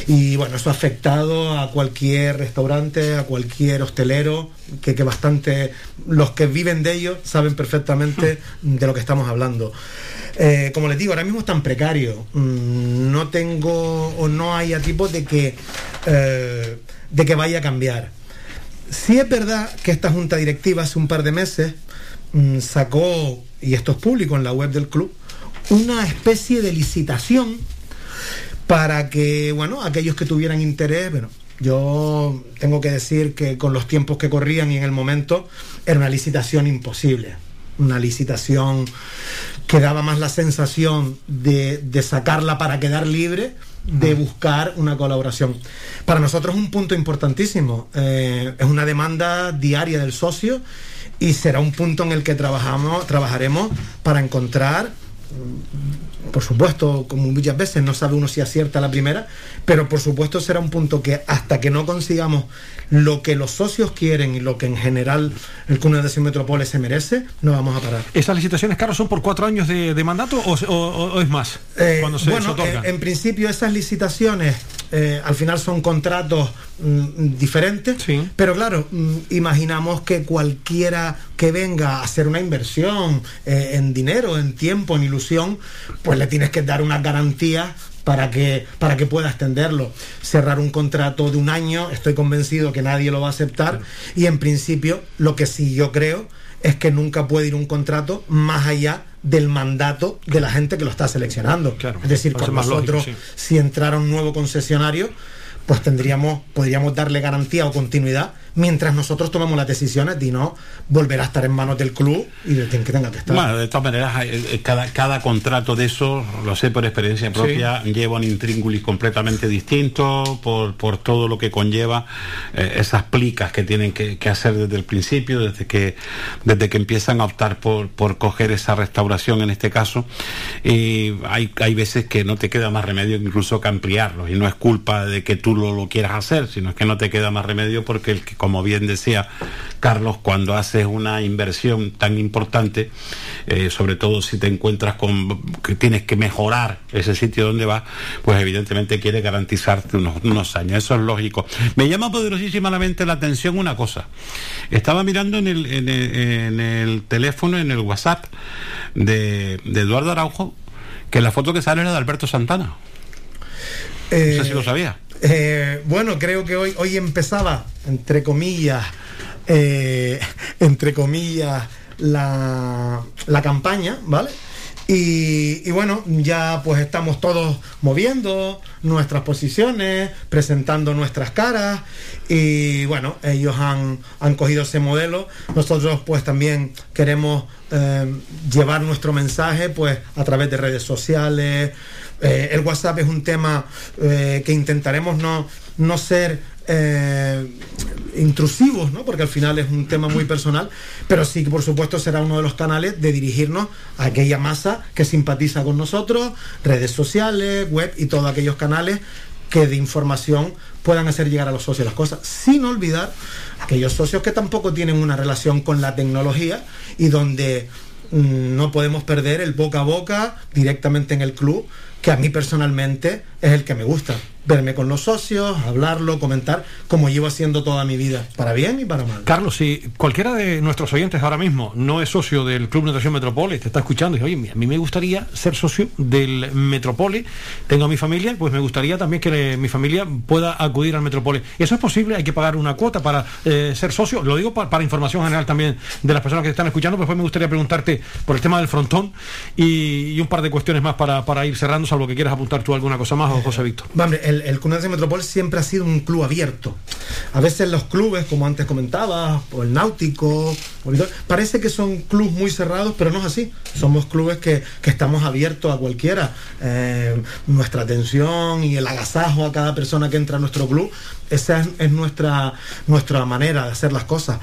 y bueno, eso ha afectado a cualquier restaurante, a cualquier hostelero, que, que bastante, los que viven de ello saben perfectamente de lo que estamos hablando. Eh, como les digo, ahora mismo es tan precario. Mm, no tengo o no hay a tipo de que, eh, de que vaya a cambiar. Sí es verdad que esta junta directiva hace un par de meses mm, sacó, y esto es público en la web del club, una especie de licitación para que, bueno, aquellos que tuvieran interés, bueno, yo tengo que decir que con los tiempos que corrían y en el momento era una licitación imposible una licitación que daba más la sensación de, sacarla para quedar libre de buscar una colaboración. Para nosotros es un punto importantísimo. Eh, es una demanda diaria del socio y será un punto en el que trabajamos, trabajaremos para encontrar por supuesto, como muchas veces no sabe uno si acierta la primera, pero por supuesto será un punto que hasta que no consigamos lo que los socios quieren y lo que en general el Cuna de Metrópolis se merece, no vamos a parar. ¿Esas licitaciones, Carlos, son por cuatro años de, mandato o, es más? Eh, cuando se, bueno, eh, en principio esas licitaciones eh, al final son contratos mm, diferentes, pero claro, mm, imaginamos que cualquiera que venga a hacer una inversión en dinero, en tiempo, en ilusión, pues le tienes que dar unas garantías para que, para que pueda extenderlo. Cerrar un contrato de un año, estoy convencido que nadie lo va a aceptar. Y en principio lo que sí yo creo es que nunca puede ir un contrato más allá del mandato de la gente que lo está seleccionando. es decir, con nosotros, si entrara un nuevo concesionario, pues tendríamos, podríamos darle garantía o continuidad mientras nosotros tomemos las decisiones y no volver a estar en manos del club y de quien que tenga que estar. Bueno, de todas maneras, eh, cada, cada contrato de esos, lo sé por experiencia propia, lleva un intríngulis completamente distinto por, por todo lo que conlleva eh, esas plicas que tienen que, hacer desde el principio, desde que, desde que empiezan a optar por, por coger esa restauración en este caso. Y hay, hay veces que no te queda más remedio incluso que ampliarlo. Y no es culpa de que tú lo, lo quieras hacer, sino es que no te queda más remedio porque el que como bien decía Carlos, cuando haces una inversión tan importante, eh, sobre todo si te encuentras con que tienes que mejorar ese sitio donde vas, pues evidentemente quieres garantizarte unos, años. Eso es lógico. Me llama poderosísimamente la atención una cosa. Estaba mirando en el, en el, teléfono, en el WhatsApp de, Eduardo Araujo, que la foto que sale era de Alberto Santana. no sé si lo sabía. Eh, bueno, creo que hoy, hoy empezaba, entre comillas, eh, entre comillas, la, la campaña, ¿vale? Y, bueno, ya pues estamos todos moviendo nuestras posiciones, presentando nuestras caras y bueno, ellos han, han cogido ese modelo. Nosotros pues también queremos eh, llevar nuestro mensaje pues a través de redes sociales, eh, el WhatsApp es un tema eh, que intentaremos no, no ser, eh, intrusivos, ¿no? porque al final es un tema muy personal, pero sí que por supuesto será uno de los canales de dirigirnos a aquella masa que simpatiza con nosotros, redes sociales, web y todos aquellos canales que de información puedan hacer llegar a los socios las cosas, sin olvidar aquellos socios que tampoco tienen una relación con la tecnología y donde mm, no podemos perder el boca a boca directamente en el club, que a mí personalmente es el que me gusta verme con los socios, hablarlo, comentar, como llevo haciendo toda mi vida, para bien y para mal. Carlos, si cualquiera de nuestros oyentes ahora mismo no es socio del Club Natación Metropole, te está escuchando y dice, oye, a mí me gustaría ser socio del Metropole, tengo a mi familia, pues me gustaría también que mi familia pueda acudir al Metropole. ¿Eso es posible? ¿Hay que pagar una cuota para eh, ser socio? Lo digo para, información general también de las personas que están escuchando, pues me gustaría preguntarte por el tema del frontón y, un par de cuestiones más para, para, ir cerrando, salvo que quieras apuntar tú alguna cosa más, o José Víctor. Vale, el, el de Metropol siempre ha sido un club abierto. A veces los clubes, como antes comentaba, o el Náutico, parece que son clubes muy cerrados, pero no es así. Somos clubes que, estamos abiertos a cualquiera. Eh, nuestra atención y el agasajo a cada persona que entra a nuestro club, esa es, nuestra, nuestra manera de hacer las cosas.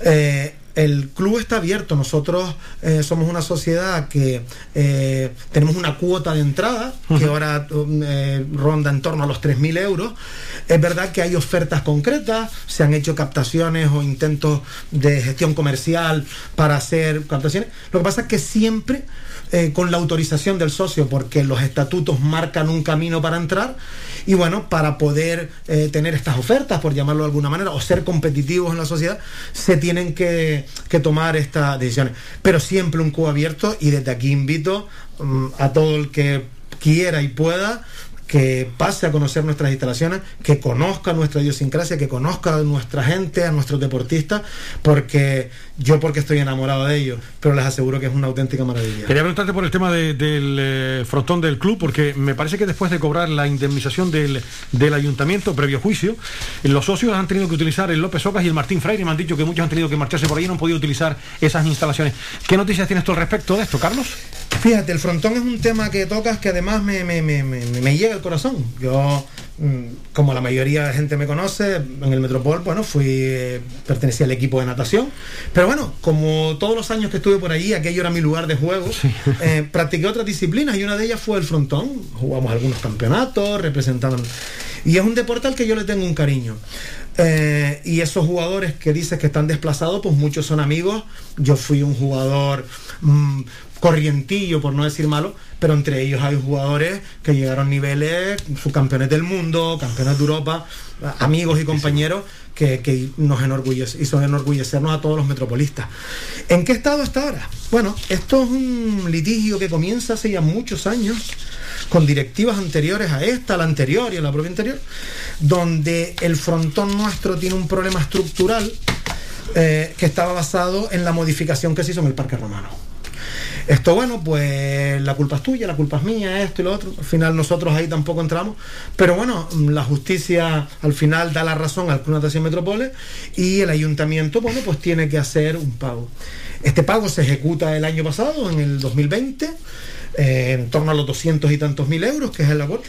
Eh, el club está abierto. Nosotros eh, somos una sociedad que eh, tenemos una cuota de entrada que ahora eh, ronda en torno a los 3.000 euros. Es verdad que hay ofertas concretas, se han hecho captaciones o intentos de gestión comercial para hacer captaciones. Lo que pasa es que siempre con la autorización del socio, porque los estatutos marcan un camino para entrar y bueno, para poder eh, tener estas ofertas, por llamarlo de alguna manera, o ser competitivos en la sociedad, se tienen que, tomar estas decisiones. Pero siempre un cubo abierto y desde aquí invito mm, a todo el que quiera y pueda que pase a conocer nuestras instalaciones, que conozca nuestra idiosincrasia, que conozca a nuestra gente, a nuestros deportistas, porque yo porque estoy enamorado de ellos, pero les aseguro que es una auténtica maravilla. Quería preguntarte por el tema del eh, frontón del club, porque me parece que después de cobrar la indemnización del, ayuntamiento previo juicio, los socios han tenido que utilizar el López Ocas y el Martín Freire, y me han dicho que muchos han tenido que marcharse por ahí y no han podido utilizar esas instalaciones. ¿Qué noticias tienes tú al respecto de esto, Carlos? Fíjate, el frontón es un tema que tocas que además me, me, me, me llega al corazón. Yo, como la mayoría de gente me conoce, en el Metropol, bueno, fui, eh, pertenecía al equipo de natación. Pero bueno, como todos los años que estuve por allí, aquello era mi lugar de juego, eh, practiqué otras disciplinas y una de ellas fue el frontón. Jugamos algunos campeonatos, representando. Y es un deporte al que yo le tengo un cariño. Eh, y esos jugadores que dices que están desplazados, pues muchos son amigos. Yo fui un jugador mm, corrientillo, por no decir malo, pero entre ellos hay jugadores que llegaron a niveles, subcampeones del mundo, campeones de Europa, amigos y compañeros que, nos enorgullece, hizo enorgullecernos a todos los metropolistas. ¿En qué estado está ahora? Bueno, esto es un litigio que comienza hace ya muchos años con directivas anteriores a esta, a la anterior y a la propia anterior, donde el frontón nuestro tiene un problema estructural eh, que estaba basado en la modificación que se hizo en el Parque Romano. Esto, bueno, pues la culpa es tuya, la culpa es mía, esto y lo otro. Al final nosotros ahí tampoco entramos. Pero bueno, la justicia al final da la razón al Club Natación Metropole y el ayuntamiento, bueno, pues tiene que hacer un pago. Este pago se ejecuta el año pasado, en el 2020, eh, en torno a los 200 y tantos mil euros, que es el labor.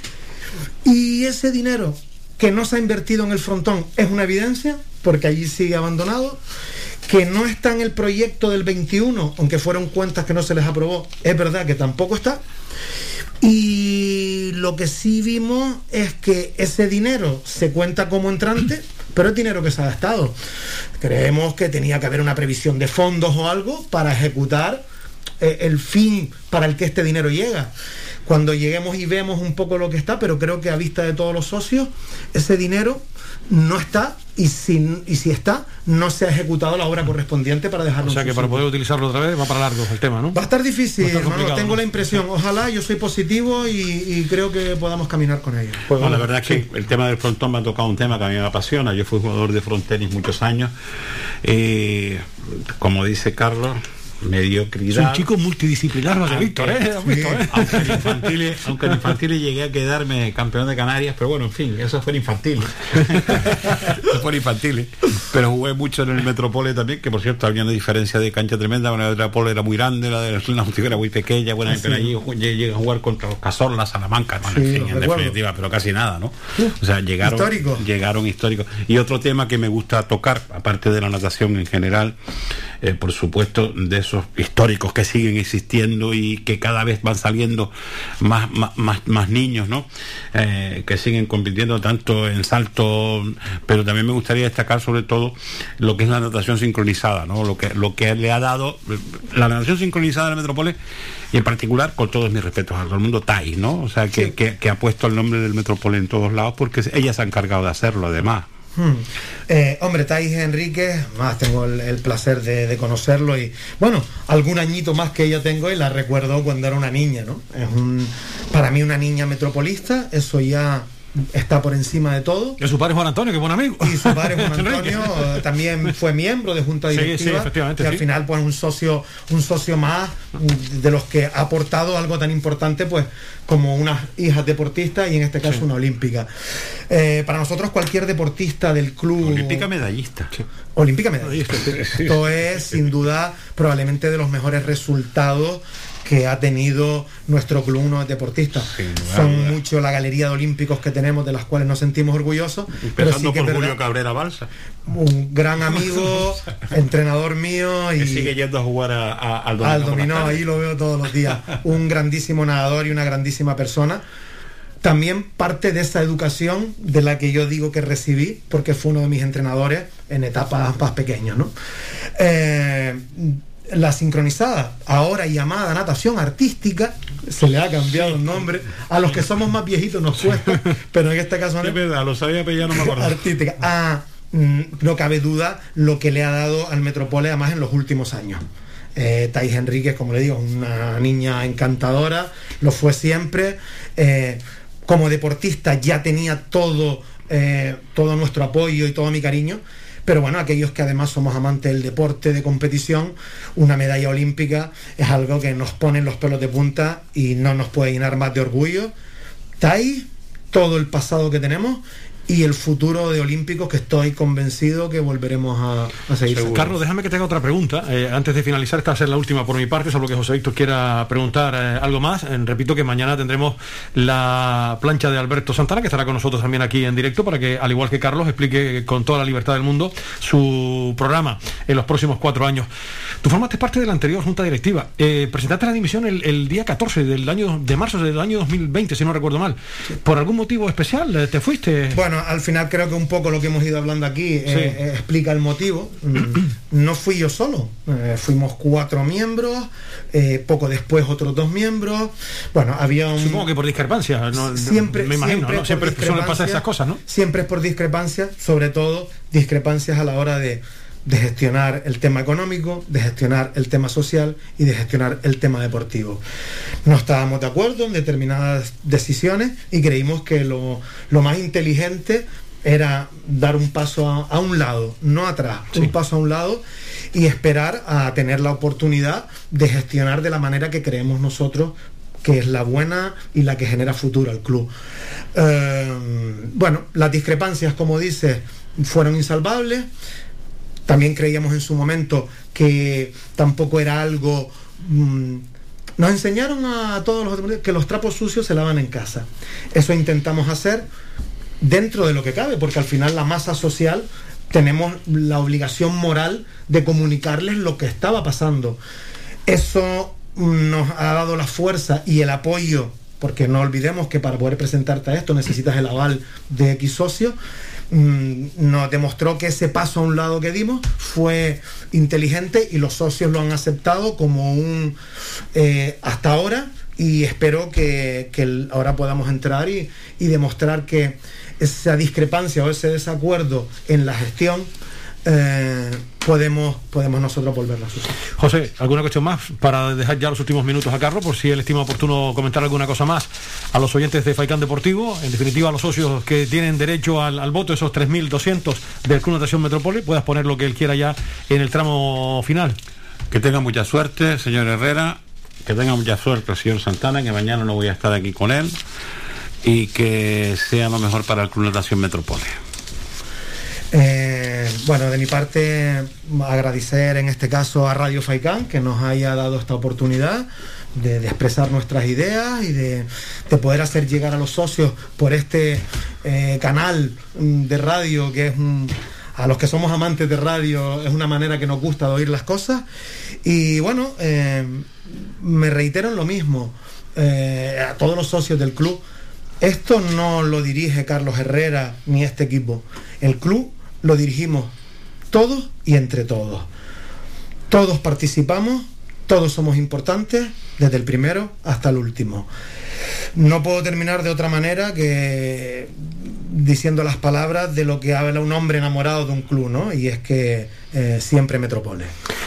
Y ese dinero que no se ha invertido en el frontón es una evidencia, porque allí sigue abandonado que no está en el proyecto del 21, aunque fueron cuentas que no se les aprobó, es verdad que tampoco está. Y lo que sí vimos es que ese dinero se cuenta como entrante, pero es dinero que se ha gastado. Creemos que tenía que haber una previsión de fondos o algo para ejecutar eh, el fin para el que este dinero llega. Cuando lleguemos y vemos un poco lo que está, pero creo que a vista de todos los socios, ese dinero no está y si, y si está, no se ha ejecutado la obra correspondiente para dejarlo. O sea que para poder utilizarlo otra vez va para largo el tema, ¿no? Va a estar difícil, tengo la impresión. Ojalá, yo soy positivo y, creo que podamos caminar con ello. Pues bueno, la verdad es que el tema del frontón me ha tocado un tema que a mí me apasiona. Yo fui jugador de frontenis muchos años. Eh, como dice Carlos, mediocridad. Es un chico multidisciplinar, no Víctor, ¿eh? ¿eh? Aunque, en infantiles, aunque en infantiles llegué a quedarme campeón de Canarias, pero bueno, en fin, eso fue en infantiles. eso fue en infantiles. Pero jugué mucho en el Metropole también, que por cierto había una diferencia de cancha tremenda, bueno, el Metropole era muy grande, la de la era muy pequeña, bueno, pero allí llegué a jugar contra los Cazorla, Salamanca, en fin, en definitiva, pero casi nada, ¿no? O sea, llegaron, llegaron históricos. Y otro tema que me gusta tocar, aparte de la natación en general, eh, por supuesto, de históricos que siguen existiendo y que cada vez van saliendo más, más, más, niños, ¿no? Eh, que siguen compitiendo tanto en salto, pero también me gustaría destacar sobre todo lo que es la natación sincronizada, ¿no? Lo que, lo que le ha dado la natación sincronizada de la metrópole y en particular, con todos mis respetos a todo el mundo, Tai, ¿no? O sea, que, que, ha puesto el nombre del Metrópole en todos lados porque ella se ha encargado de hacerlo, además. Hmm. Eh, hombre, Thais Enrique, más tengo el, placer de, conocerlo y bueno, algún añito más que ella tengo y la recuerdo cuando era una niña, ¿no? Es un, para mí una niña metropolista, eso ya está por encima de todo. Y su padre Juan Antonio, que buen amigo. Y su padre Juan Antonio eh, también fue miembro de junta directiva. y al final, pues un socio, un socio más de los que ha aportado algo tan importante, pues, como unas hijas deportistas y en este caso una olímpica. Eh, para nosotros, cualquier deportista del club. Olímpica medallista. Olímpica medallista. Esto es, sin duda, probablemente de los mejores resultados que ha tenido nuestro club unos deportistas. Son mucho la galería de olímpicos que tenemos, de las cuales nos sentimos orgullosos. Empezando pero por Julio Cabrera Balsa. Un gran amigo, entrenador mío. Y sigue yendo a jugar al dominó. Al dominó, ahí lo veo todos los días. Un grandísimo nadador y una grandísima persona también parte de esa educación de la que yo digo que recibí, porque fue uno de mis entrenadores en etapas más pequeñas. ¿no? Eh, la sincronizada, ahora llamada natación artística, se le ha cambiado el nombre. A los que somos más viejitos nos cuesta, pero en este caso no. lo sabía, pero ya no me acuerdo. Artística. Ah, mm, no cabe duda lo que le ha dado al Metropole, además en los últimos años. Eh, Thais Enríquez, como le digo, una niña encantadora, lo fue siempre. Eh, como deportista ya tenía todo, eh, todo nuestro apoyo y todo mi cariño pero bueno, aquellos que además somos amantes del deporte de competición, una medalla olímpica es algo que nos pone los pelos de punta y no nos puede llenar más de orgullo. Tai, todo el pasado que tenemos y el futuro de Olímpicos que estoy convencido que volveremos a, seguir. Carlos, déjame que te haga otra pregunta. Eh, antes de finalizar, esta va a ser la última por mi parte, solo que José Víctor quiera preguntar eh, algo más. Eh, repito que mañana tendremos la plancha de Alberto Santana, que estará con nosotros también aquí en directo, para que, al igual que Carlos, explique con toda la libertad del mundo su programa en los próximos cuatro años. Tú formaste parte de la anterior junta directiva. presentaste la dimisión el, día 14 del año de marzo del año 2020, si no recuerdo mal. ¿Por algún motivo especial te fuiste? Bueno, al final creo que un poco lo que hemos ido hablando aquí eh, eh, explica el motivo. Mm, no fui yo solo, eh, fuimos cuatro miembros, poco después otros dos miembros. Bueno, había un... Supongo que por discrepancia, siempre, me imagino, siempre, siempre suele pasar esas cosas, ¿no? Siempre es por discrepancia, sobre todo discrepancias a la hora de de gestionar el tema económico, de gestionar el tema social y de gestionar el tema deportivo. No estábamos de acuerdo en determinadas decisiones y creímos que lo, más inteligente era dar un paso a, un lado, no atrás, un paso a un lado y esperar a tener la oportunidad de gestionar de la manera que creemos nosotros que es la buena y la que genera futuro al club. Eh, bueno, las discrepancias, como dices, fueron insalvables. También creíamos en su momento que tampoco era algo... Mm, nos enseñaron a todos los que los trapos sucios se lavan en casa. Eso intentamos hacer dentro de lo que cabe, porque al final la masa social tenemos la obligación moral de comunicarles lo que estaba pasando. Eso nos ha dado la fuerza y el apoyo, porque no olvidemos que para poder presentarte a esto necesitas el aval de X socios Mm, nos demostró que ese paso a un lado que dimos fue inteligente y los socios lo han aceptado como un eh, hasta ahora y espero que, ahora podamos entrar y, y demostrar que esa discrepancia o ese desacuerdo en la gestión eh, podemos, podemos nosotros volverla a. José, ¿alguna cuestión más para dejar ya los últimos minutos a Carlos, por si él estima oportuno comentar alguna cosa más a los oyentes de Faicán Deportivo, en definitiva a los socios que tienen derecho al, voto, esos 3.200 del Club Natación Metrópoli, puedas poner lo que él quiera ya en el tramo final. Que tenga mucha suerte, señor Herrera, que tenga mucha suerte señor Santana, que mañana no voy a estar aquí con él y que sea lo mejor para el Club Natación Metrópole. Eh, bueno, de mi parte, agradecer en este caso a Radio Faicán que nos haya dado esta oportunidad de, expresar nuestras ideas y de, poder hacer llegar a los socios por este eh, canal mm, de radio que es a los que somos amantes de radio es una manera que nos gusta de oír las cosas. Y bueno, eh, me reitero en lo mismo, a todos los socios del club, esto no lo dirige Carlos Herrera ni este equipo. El club lo dirigimos todos y entre todos. Todos participamos, todos somos importantes, desde el primero hasta el último. No puedo terminar de otra manera que diciendo las palabras de lo que habla un hombre enamorado de un club, ¿no? Y es que eh, siempre Metropole.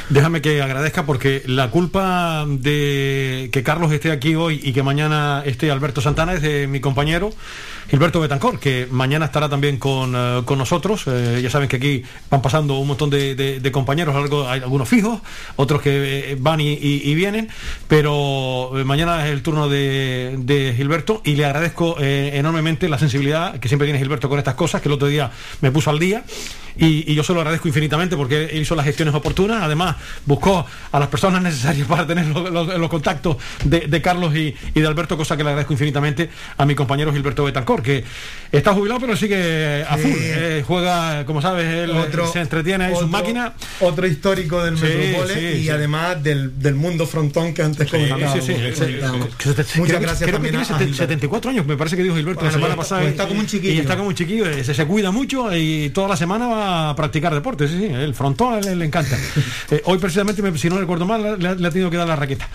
Déjame que agradezca porque la culpa de que Carlos esté aquí hoy y que mañana esté Alberto Santana es de mi compañero Gilberto Betancor, que mañana estará también con, eh, nosotros. Eh, ya saben que aquí van pasando un montón de, compañeros, hay algunos fijos, otros que van y, vienen, pero mañana es el turno de, Gilberto y le agradezco enormemente la sensibilidad que siempre tiene Gilberto con estas cosas, que el otro día me puso al día. Y, yo se lo agradezco infinitamente porque hizo las gestiones oportunas, además buscó a las personas necesarias para tener los, contactos de, Carlos y, de Alberto, cosa que le agradezco infinitamente a mi compañero Gilberto Betancor, que está jubilado pero sigue a full, eh, juega, como sabes, él se entretiene en su máquina. Otro histórico del Metropole y además del, mundo frontón que antes comentábamos. Muchas gracias creo que tiene 74 años, me parece que dijo Gilberto la semana pasada. Está como un chiquillo. Y está como un chiquillo, se, se cuida mucho y toda la semana va a practicar deporte, sí, sí, el frontón le, encanta. Eh, hoy precisamente, si no recuerdo mal, le, ha tenido que dar la raqueta.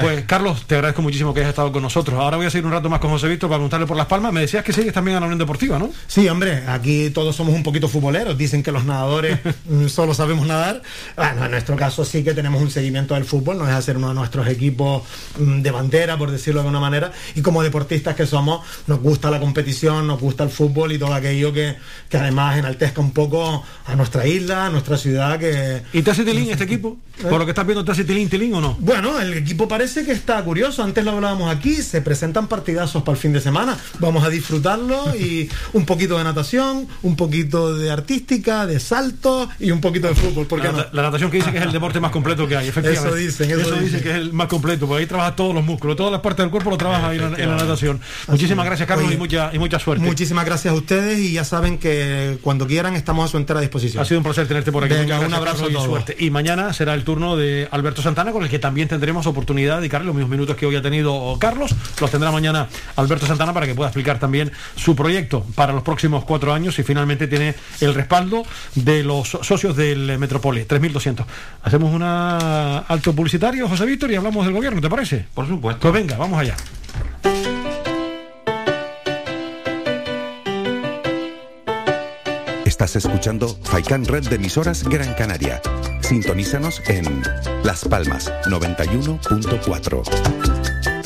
Pues Carlos, te agradezco muchísimo que hayas estado con nosotros. Ahora voy a seguir un rato más con José Víctor para preguntarle por las palmas. Me decías que sigues también a la Unión Deportiva, ¿no? Sí, hombre, aquí todos somos un poquito futboleros. Dicen que los nadadores mm, solo sabemos nadar. Bueno, en nuestro caso sí que tenemos un seguimiento del fútbol, no es hacer uno de nuestros equipos mm, de bandera, por decirlo de alguna manera. Y como deportistas que somos, nos gusta la competición, nos gusta el fútbol y todo aquello que, que además enaltezca un poco a nuestra isla, a nuestra ciudad que... ¿Y te hace tilín este equipo? ¿Eh? ¿Por lo que estás viendo te hace tilín, tilín o no? Bueno, el equipo parece que está curioso, antes lo hablábamos aquí, se presentan partidazos para el fin de semana, vamos a disfrutarlo y un poquito de natación, un poquito de artística, de salto y un poquito de fútbol, ¿por la, no? la, natación que dice que es el deporte más completo que hay, efectivamente. Eso dicen, eso, dicen. que es el más completo, porque ahí trabaja todos los músculos, todas las partes del cuerpo lo trabaja ahí en, la natación. Muchísimas gracias, Carlos, y, mucha, y mucha suerte. Muchísimas gracias a ustedes y ya saben que cuando quieran estamos a su entera disposición. Ha sido un placer tenerte por aquí. un abrazo y suerte. Y mañana será el turno de Alberto Santana, con el que también tendremos oportunidad de dedicarle los mismos minutos que hoy ha tenido Carlos. Los tendrá mañana Alberto Santana para que pueda explicar también su proyecto para los próximos cuatro años y finalmente tiene el respaldo de los socios del Metropole, 3.200. Hacemos un alto publicitario, José Víctor, y hablamos del gobierno, ¿te parece? Por supuesto. Pues venga, vamos allá. Estás escuchando Faikan Red de emisoras Gran Canaria. Sintonízanos en Las Palmas 91.4.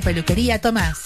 Peluquería Tomás.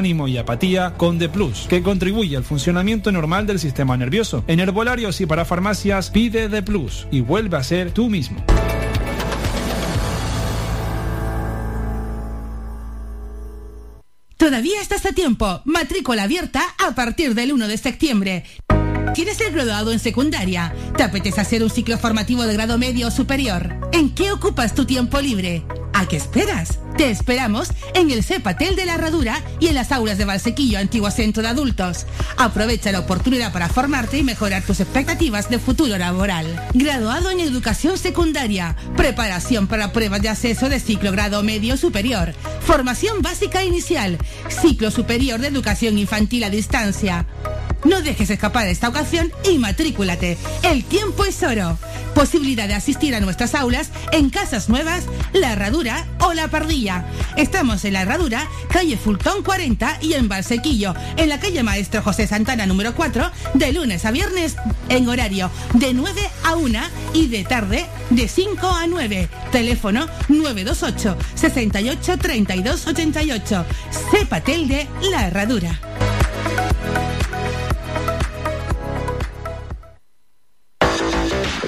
desánimo y apatía con The Plus, que contribuye al funcionamiento normal del sistema nervioso. En herbolarios y para farmacias pide The Plus y vuelve a ser tú mismo. Todavía estás a tiempo. Matrícula abierta a partir del 1 de septiembre. ¿Quieres ser graduado en secundaria? ¿Te apetece hacer un ciclo formativo de grado medio o superior? ¿En qué ocupas tu tiempo libre? ¿A qué esperas? Te esperamos en el CEPATEL de la Herradura y en las aulas de Valsequillo, antiguo centro de adultos. Aprovecha la oportunidad para formarte y mejorar tus expectativas de futuro laboral. Graduado en educación secundaria, preparación para pruebas de acceso de ciclo grado medio superior, formación básica inicial, ciclo superior de educación infantil a distancia. No dejes escapar esta ocasión y matrículate. El tiempo es oro. Posibilidad de asistir a nuestras aulas en Casas Nuevas, La Herradura o La Pardilla. Estamos en La Herradura, calle Fultón 40 y en Valsequillo, en la calle Maestro José Santana número 4, de lunes a viernes en horario de 9 a 1 y de tarde de 5 a 9. Teléfono 928 68 32 88. Cepatel de La Herradura.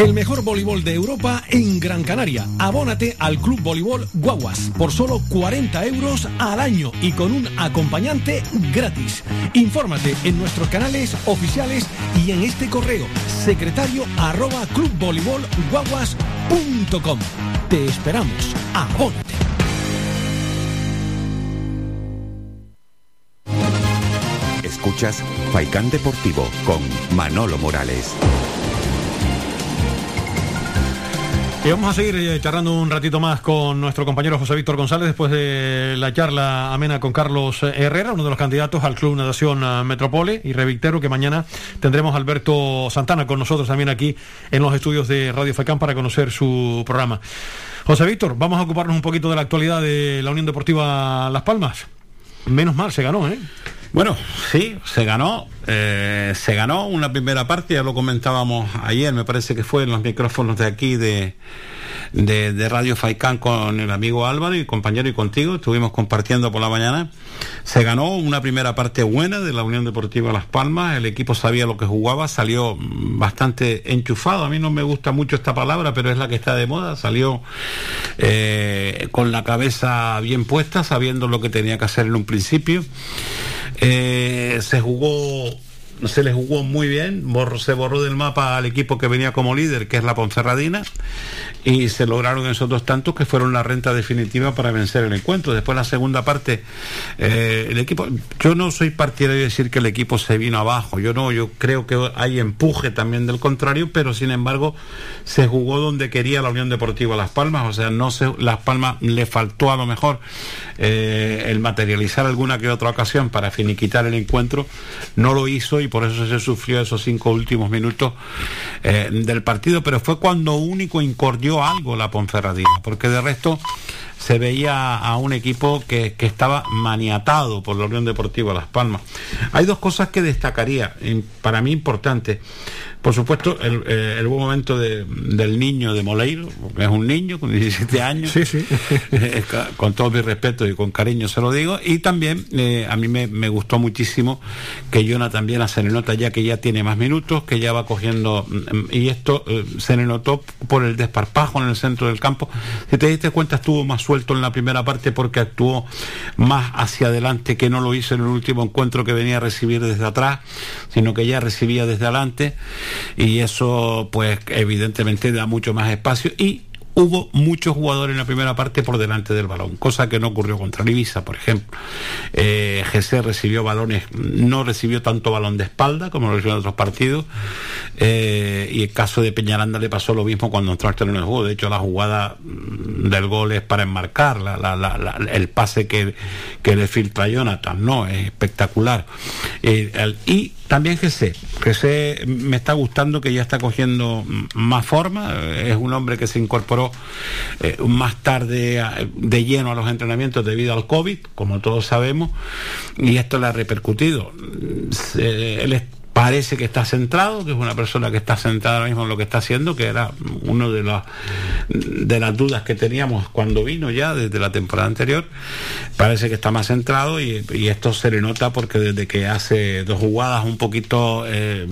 El mejor voleibol de Europa en Gran Canaria. Abónate al Club Voleibol Guaguas por solo 40 euros al año y con un acompañante gratis. Infórmate en nuestros canales oficiales y en este correo secretario arroba clubvoleibolguaguas.com. Te esperamos. Abónate. Escuchas Faikán Deportivo con Manolo Morales. Y vamos a seguir eh, charlando un ratito más con nuestro compañero José Víctor González después de la charla amena con Carlos eh, Herrera, uno de los candidatos al Club Natación eh, Metropole. Y reitero que mañana tendremos a Alberto Santana con nosotros también aquí en los estudios de Radio Faicán para conocer su programa. José Víctor, vamos a ocuparnos un poquito de la actualidad de la Unión Deportiva Las Palmas. Menos mal, se ganó, ¿eh? Bueno, sí, se ganó. eh, se ganó una primera parte, ya lo comentábamos ayer, me parece que fue en los micrófonos de aquí de, de, Radio Faicán con el amigo Álvaro y compañero y contigo, estuvimos compartiendo por la mañana. Se ganó una primera parte buena de la Unión Deportiva Las Palmas, el equipo sabía lo que jugaba, salió bastante enchufado, a mí no me gusta mucho esta palabra, pero es la que está de moda, salió eh, con la cabeza bien puesta, sabiendo lo que tenía que hacer en un principio. Eh, se jugó se le jugó muy bien, se borró del mapa al equipo que venía como líder, que es la Ponferradina, y se lograron esos dos tantos que fueron la renta definitiva para vencer el encuentro. Después la segunda parte, eh, el equipo, yo no soy partidario de decir que el equipo se vino abajo, yo no, yo creo que hay empuje también del contrario, pero sin embargo se jugó donde quería la Unión Deportiva Las Palmas, o sea, no se, Las Palmas le faltó a lo mejor eh, el materializar alguna que otra ocasión para finiquitar el encuentro, no lo hizo y por eso se sufrió esos cinco últimos minutos eh, del partido, pero fue cuando único incordió algo la Ponferradina, porque de resto se veía a un equipo que, que estaba maniatado por la Unión Deportiva Las Palmas. Hay dos cosas que destacaría, para mí importantes. Por supuesto, el, eh, el buen momento de- del niño de Moleiro, porque es un niño con 17 años, Eh, con todo mi respeto y con cariño se lo digo, y también eh, a mí me, me gustó muchísimo que Jonah también se le nota ya que ya tiene más minutos, que ya va cogiendo, mm, y esto eh, se le notó por el desparpajo en el centro del campo. Si te diste cuenta, estuvo más suelto en la primera parte porque actuó más hacia adelante que no lo hizo en el último encuentro que venía a recibir desde atrás, sino que ya recibía desde adelante, y eso pues evidentemente da mucho más espacio y hubo muchos jugadores en la primera parte por delante del balón, cosa que no ocurrió contra el Ibiza, por ejemplo. Eh, GC recibió balones, no recibió tanto balón de espalda como lo recibió en otros partidos, eh, y el caso de Peñaranda le pasó lo mismo cuando entró en el juego. De hecho, la jugada mm, del gol es para enmarcar, el pase que, que le filtra Jonathan, no, es espectacular. Eh, y también GC, GC me está gustando que ya está cogiendo más forma, es un hombre que se incorporó eh, más tarde de lleno a los entrenamientos debido al COVID, como todos sabemos, y esto le ha repercutido. Parece que está centrado, que es una persona que está centrada ahora mismo en lo que está haciendo, que era una de, las de las dudas que teníamos cuando vino ya desde la temporada anterior. Parece que está más centrado y, esto se le nota porque desde que hace dos jugadas un poquito eh,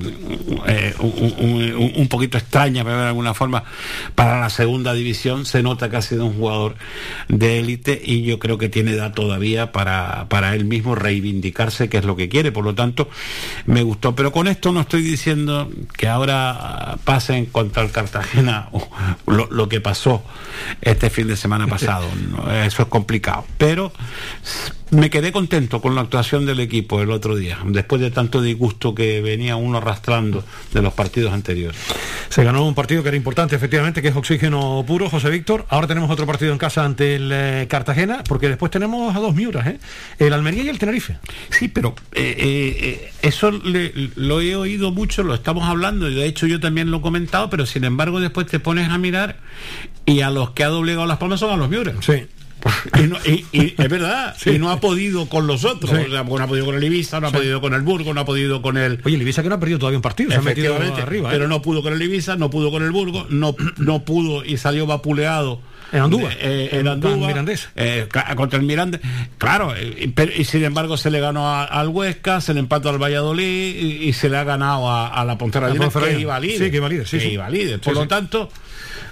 eh, un, poquito extrañas, de alguna forma, para la segunda división, se nota que ha sido un jugador de élite y yo creo que tiene edad todavía para, para él mismo reivindicarse, que es lo que quiere. Por lo tanto, me gustó. Pero con esto no estoy diciendo que ahora pasen contra el Cartagena lo, lo que pasó este fin de semana pasado. Eso es complicado. Pero me quedé contento con la actuación del equipo el otro día, después de tanto disgusto que venía uno arrastrando de los partidos anteriores. Se ganó un partido que era importante, efectivamente, que es oxígeno puro, José Víctor. Ahora tenemos otro partido en casa ante el eh, Cartagena, porque después tenemos a dos Miuras, ¿eh? el Almería y el Tenerife. Sí, pero eh, eso lo he oído mucho, lo estamos hablando, y de hecho yo también lo he comentado, pero sin embargo después te pones a mirar y a los que ha doblegado las palmas son a los Miuras. Sí. Y, es verdad, y no ha podido con los otros. no ha podido con el Ibiza, no ha podido con el Burgo, no ha podido con el. Oye, el Ibiza que no ha perdido todavía un partido, se ha metido arriba. Pero ¿eh? no pudo con el Ibiza, no pudo con el Burgo, no, no pudo y salió vapuleado. En Andúa. Eh, en Andúa. Eh, contra el Mirandés. Claro, y, sin embargo se le ganó al Huesca, se le empató al Valladolid y, se le ha ganado a, la Pontera que iba líder. Sí, que iba líder. Sí, iba líder. Por lo tanto.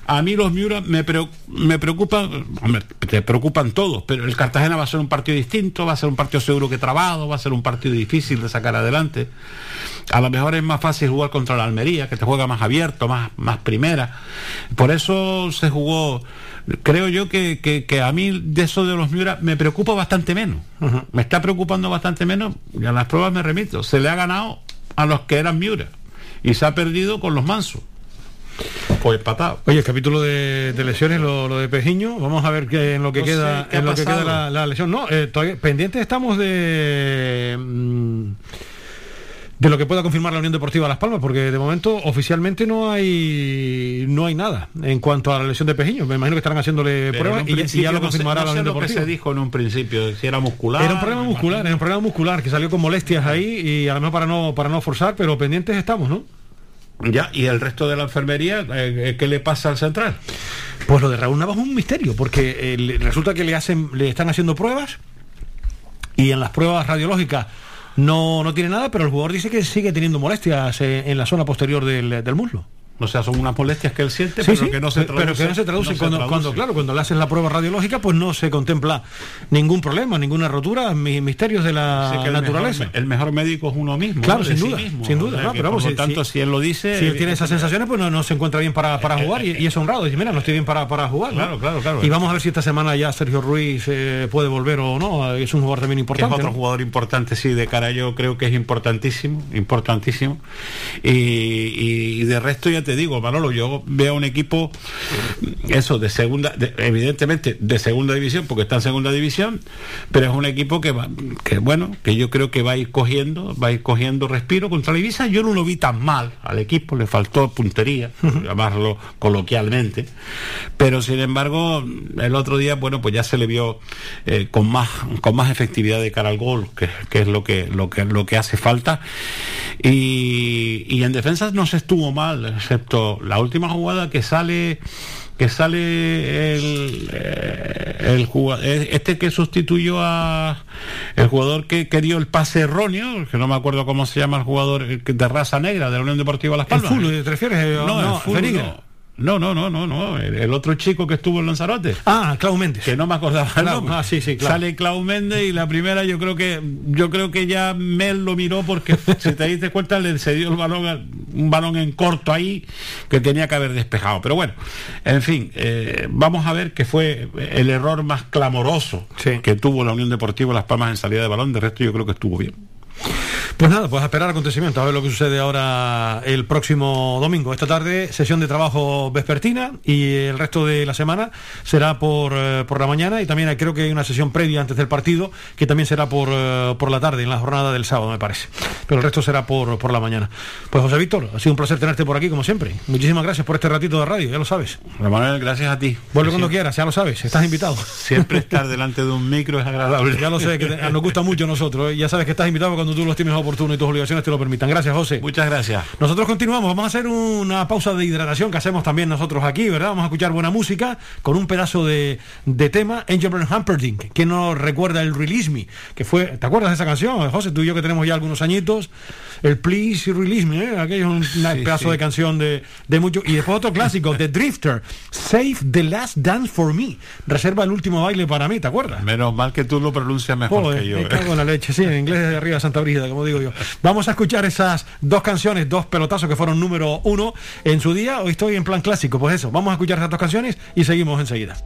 A mí los Miura me, me preocupan, hombre, te preocupan todos, pero el Cartagena va a ser un partido distinto, va a ser un partido seguro que trabado, va a ser un partido difícil de sacar adelante. A lo mejor es más fácil jugar contra la Almería, que te juega más abierto, más, más primera. Por eso se jugó, creo yo que, que, a mí de eso de los Miura me preocupa bastante menos. Me está preocupando bastante menos, y a las pruebas me remito. Se le ha ganado a los que eran Miura y se ha perdido con los mansos. Pues patado. Oye, el capítulo de, lesiones, lo, de Pejiño, vamos a ver qué, en lo que queda, en lo que queda la, lesión. No, eh, todavía pendientes estamos de mm, de lo que pueda confirmar la Unión Deportiva Las Palmas, porque de momento oficialmente no hay no hay nada en cuanto a la lesión de Pejiño. Me imagino que estarán haciéndole pruebas y, ya lo confirmará la Unión Deportiva. se dijo en un principio, si era muscular. Era un problema muscular, era un problema muscular que salió con molestias ahí y a lo mejor para no para no forzar, pero pendientes estamos, ¿no? Ya, ¿y el resto de la enfermería eh, eh, qué le pasa al central? Pues lo de Raúl Navas es un misterio, porque eh, resulta que le hacen, le están haciendo pruebas y en las pruebas radiológicas no, no tiene nada, pero el jugador dice que sigue teniendo molestias en la zona posterior del, del muslo. O sea, son unas molestias que él siente, pero, Que no se pero que no se traducen. cuando, claro, cuando le hacen la prueba radiológica, pues no se contempla ningún problema, ninguna rotura, misterios de la naturaleza. el mejor médico es uno mismo. Claro, sin duda, sin duda. pero por lo tanto, si, él lo dice... Si él tiene esas sensaciones, pues no, se encuentra bien para, para jugar y, es honrado. Dice, mira, no estoy bien para, para jugar. Claro, claro, claro. Y vamos a ver si esta semana ya Sergio Ruiz eh, puede volver o no. Es un jugador también importante. Es otro jugador importante, sí, de cara yo creo que es importantísimo, importantísimo. Y, y de resto ya te digo, Manolo, yo veo un equipo, eso, de segunda, evidentemente de segunda división, porque está en segunda división, pero es un equipo que va, que bueno, que yo creo que va a ir cogiendo, va a ir cogiendo respiro contra la Ibiza. Yo no lo vi tan mal al equipo, le faltó puntería, llamarlo coloquialmente, pero sin embargo, el otro día, bueno, pues ya se le vio eh, con más, con más efectividad de cara al gol, que, es lo que, lo que, lo que hace falta. Y, y en defensa no se estuvo mal, excepto la última jugada que sale que sale el, eh, el jugador, este que sustituyó a el jugador que, que, dio el pase erróneo, que no me acuerdo cómo se llama el jugador de raza negra de la Unión Deportiva Las Palmas. ¿El ¿Te refieres? No, no, no, no, no, no, no. El, otro chico que estuvo en Lanzarote. Ah, Clau Méndez. Que no me acordaba el nombre. Ah, sí, sí, claro. Sale Clau Méndez y la primera yo creo que yo creo que ya Mel lo miró porque si te diste cuenta le cedió el balón un balón en corto ahí que tenía que haber despejado. Pero bueno, en fin, eh, vamos a ver que fue el error más clamoroso que tuvo la Unión Deportiva Las Palmas en salida de balón. De resto, yo creo que estuvo bien. Pues nada, pues a esperar acontecimientos, a ver lo que sucede ahora el próximo domingo. Esta tarde, sesión de trabajo vespertina y el resto de la semana será por, eh, por la mañana y también creo que hay una sesión previa antes del partido que también será por, eh, por la tarde, en la jornada del sábado, me parece. Pero el resto será por, por la mañana. Pues José Víctor, ha sido un placer tenerte por aquí, como siempre. Muchísimas gracias por este ratito de radio, ya lo sabes. Manuel, gracias a ti. Vuelve cuando quieras, ya lo sabes, estás invitado. Siempre estar delante de un micro es agradable. Ya lo sé, que nos gusta mucho a nosotros. ¿eh? Ya sabes que estás invitado cuando tú los tienes oportuno y tus obligaciones te lo permitan. Gracias, José. Muchas gracias. Nosotros continuamos, vamos a hacer una pausa de hidratación que hacemos también nosotros aquí, ¿verdad? Vamos a escuchar buena música con un pedazo de, de tema, Angel Brand Humperdinck, que nos recuerda el Release Me, que fue, ¿te acuerdas de esa canción, José? Tú y yo que tenemos ya algunos añitos, el Please Release Me, ¿eh? aquello es un pedazo de canción de, de mucho. Y después otro clásico, The Drifter, Save the Last Dance for Me, reserva el último baile para mí, ¿te acuerdas? Menos mal que tú lo pronuncias mejor que yo. Me ¿eh? cago en la leche, sí, en inglés de arriba Santa Brígida, como digo yo. Vamos a escuchar esas dos canciones, dos pelotazos que fueron número uno en su día. Hoy estoy en plan clásico, pues eso. Vamos a escuchar esas dos canciones y seguimos enseguida.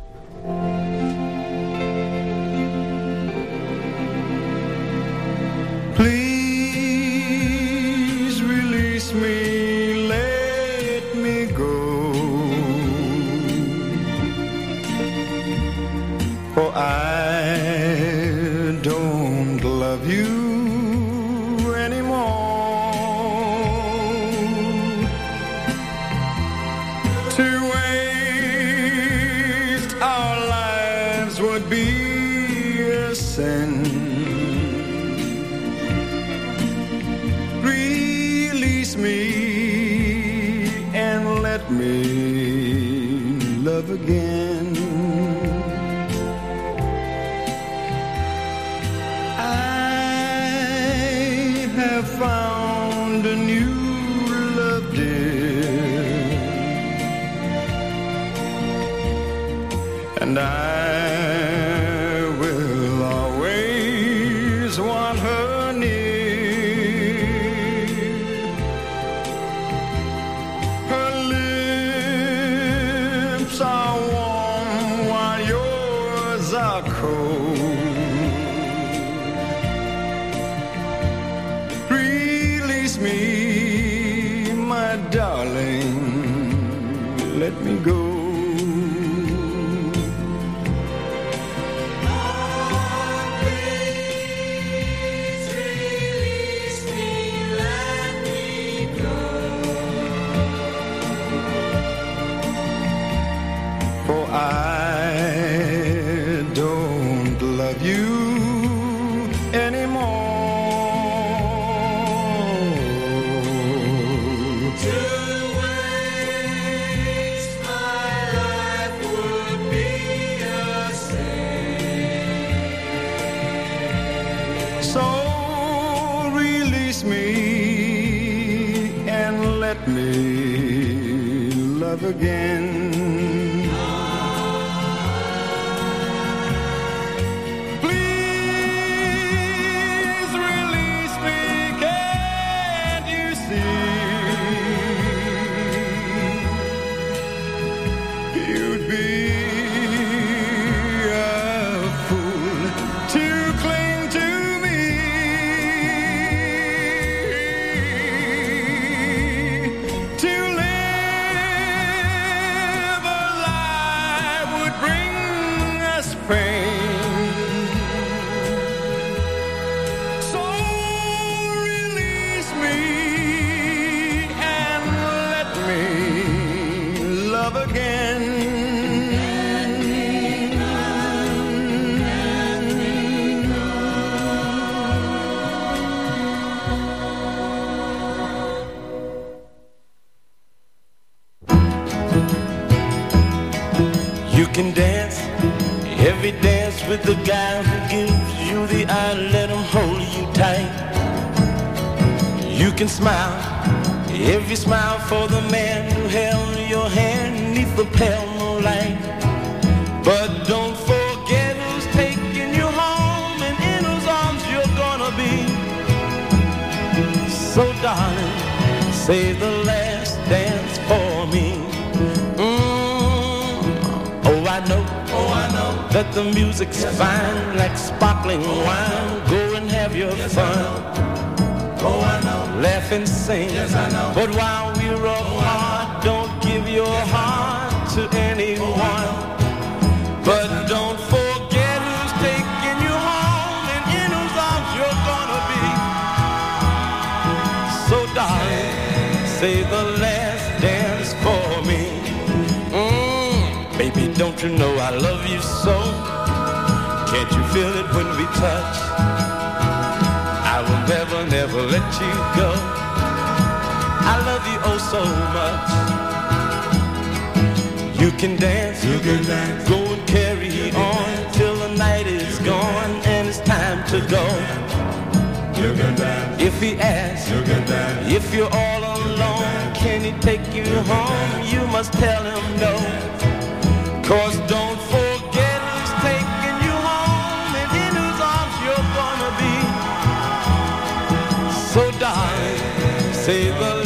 Please me, let me go. For I the guy who gives you the eye, let him hold you tight. You can smile every smile for the man who held your hand neath the pale moonlight. But don't forget who's taking you home and in whose arms you're gonna be. So darling, Say the last that the music's fine, like sparkling wine. Go and have your fun. Oh, I know. Laugh and sing. Yes, I know. But while we're apart, don't give your heart to anyone. But don't forget who's taking you home and in whose arms you're gonna be. So darling, say the last dance for me. Mm, baby, don't you know I love you so? Can't you feel it when we touch? I will never, never let you go. I love you oh so much. You can dance, you can dance. Go and carry on till the night is gone and it's time to go. You can dance. If he asks, you can dance. If you're all alone, can he take you home? You must tell him no. Cause don't forget favor.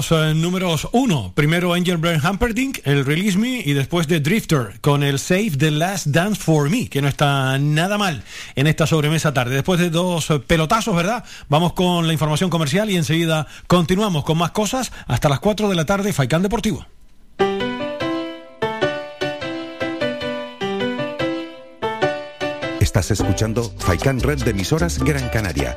Eh, números uno. Primero Angel Brand Humperdinck, el Release Me, y después de Drifter con el Save the Last Dance for Me, que no está nada mal en esta sobremesa tarde. Después de dos eh, pelotazos, ¿verdad? Vamos con la información comercial y enseguida continuamos con más cosas hasta las 4 de la tarde, Faicán Deportivo. Estás escuchando Faikan Red de emisoras Gran Canaria.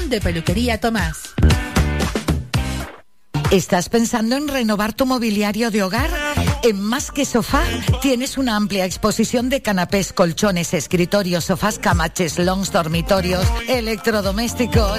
de peluquería Tomás. ¿Estás pensando en renovar tu mobiliario de hogar? En Más que Sofá tienes una amplia exposición de canapés, colchones, escritorios, sofás, camaches, longs, dormitorios, electrodomésticos.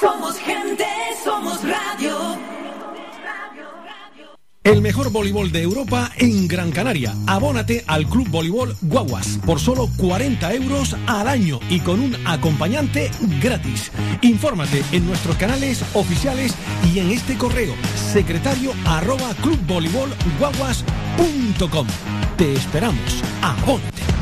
Somos gente, somos radio. El mejor voleibol de Europa en Gran Canaria. Abónate al Club Voleibol Guaguas por solo 40 euros al año y con un acompañante gratis. Infórmate en nuestros canales oficiales y en este correo secretario arroba clubvoleibolguaguas.com. Te esperamos. Abónate.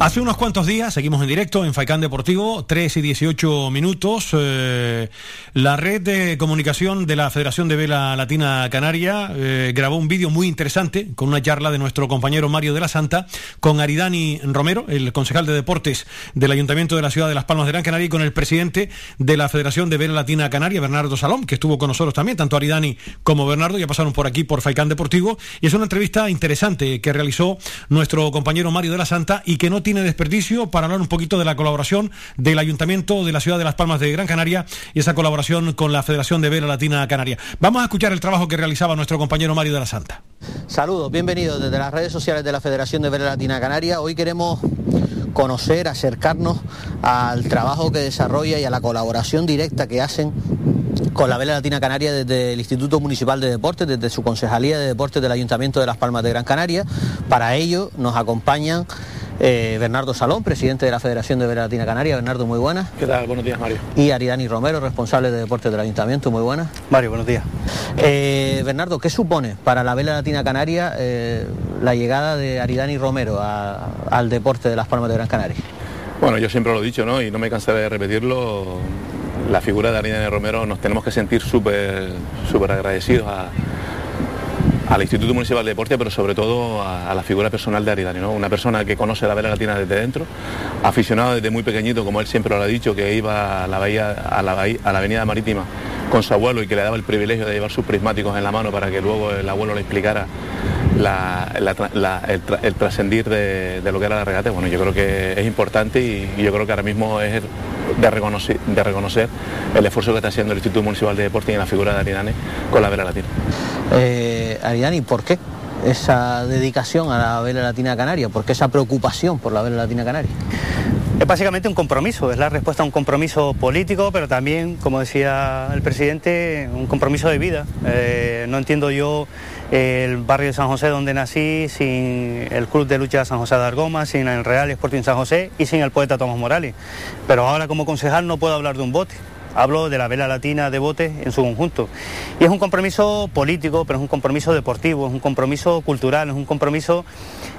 Hace unos cuantos días, seguimos en directo en Faicán Deportivo, 3 y 18 minutos. eh, la red de comunicación de la Federación de Vela Latina Canaria eh, grabó un vídeo muy interesante con una charla de nuestro compañero Mario de la Santa con Aridani Romero, el concejal de deportes del Ayuntamiento de la Ciudad de Las Palmas de Gran Canaria, y con el presidente de la Federación de Vela Latina Canaria, Bernardo Salom, que estuvo con nosotros también, tanto Aridani como Bernardo, ya pasaron por aquí por Faicán Deportivo. Y es una entrevista interesante que realizó nuestro compañero Mario de la Santa y que no tiene desperdicio para hablar un poquito de la colaboración del Ayuntamiento de la Ciudad de Las Palmas de Gran Canaria y esa colaboración con la Federación de Vela Latina Canaria. Vamos a escuchar el trabajo que realizaba nuestro compañero Mario de la Santa. Saludos, bienvenidos desde las redes sociales de la Federación de Vela Latina Canaria. Hoy queremos conocer, acercarnos al trabajo que desarrolla y a la colaboración directa que hacen con la Vela Latina Canaria desde el Instituto Municipal de Deportes, desde su Concejalía de Deportes del Ayuntamiento de Las Palmas de Gran Canaria. Para ello nos acompañan eh, Bernardo Salón, presidente de la Federación de Vela Latina Canaria. Bernardo, muy buenas. ¿Qué tal? Buenos días, Mario. Y Aridani Romero, responsable de Deportes del Ayuntamiento. Muy buenas. Mario, buenos días. Eh, Bernardo, ¿qué supone para la Vela Latina Canaria eh, la llegada de Aridani Romero a- al deporte de Las Palmas de Gran Canaria? Bueno, yo siempre lo he dicho, ¿no? Y no me cansaré de repetirlo. La figura de Aridane Romero nos tenemos que sentir súper súper agradecidos a- al Instituto Municipal de Deporte, pero sobre todo a, la figura personal de Aridane, ¿no? Una persona que conoce la vela latina desde dentro, aficionado desde muy pequeñito, como él siempre lo ha dicho, que iba a la bahía, a la, avenida marítima con su abuelo y que le daba el privilegio de llevar sus prismáticos en la mano para que luego el abuelo le explicara el, tra- el trascendir de, de lo que era la regata. Bueno, yo creo que es importante y, y yo creo que ahora mismo es de reconocer, de reconocer el esfuerzo que está haciendo el Instituto Municipal de Deporte y en la figura de Aridane con la vela latina. Eh, Aridani, ¿por qué esa dedicación a la Vela Latina Canaria? ¿Por qué esa preocupación por la Vela Latina Canaria? Es básicamente un compromiso, es la respuesta a un compromiso político, pero también, como decía el presidente, un compromiso de vida. Eh, no entiendo yo el barrio de San José donde nací sin el Club de Lucha San José de Argoma, sin el Real Sporting San José y sin el poeta Tomás Morales. Pero ahora como concejal no puedo hablar de un bote. Hablo de la vela latina de botes en su conjunto. Y es un compromiso político, pero es un compromiso deportivo, es un compromiso cultural, es un compromiso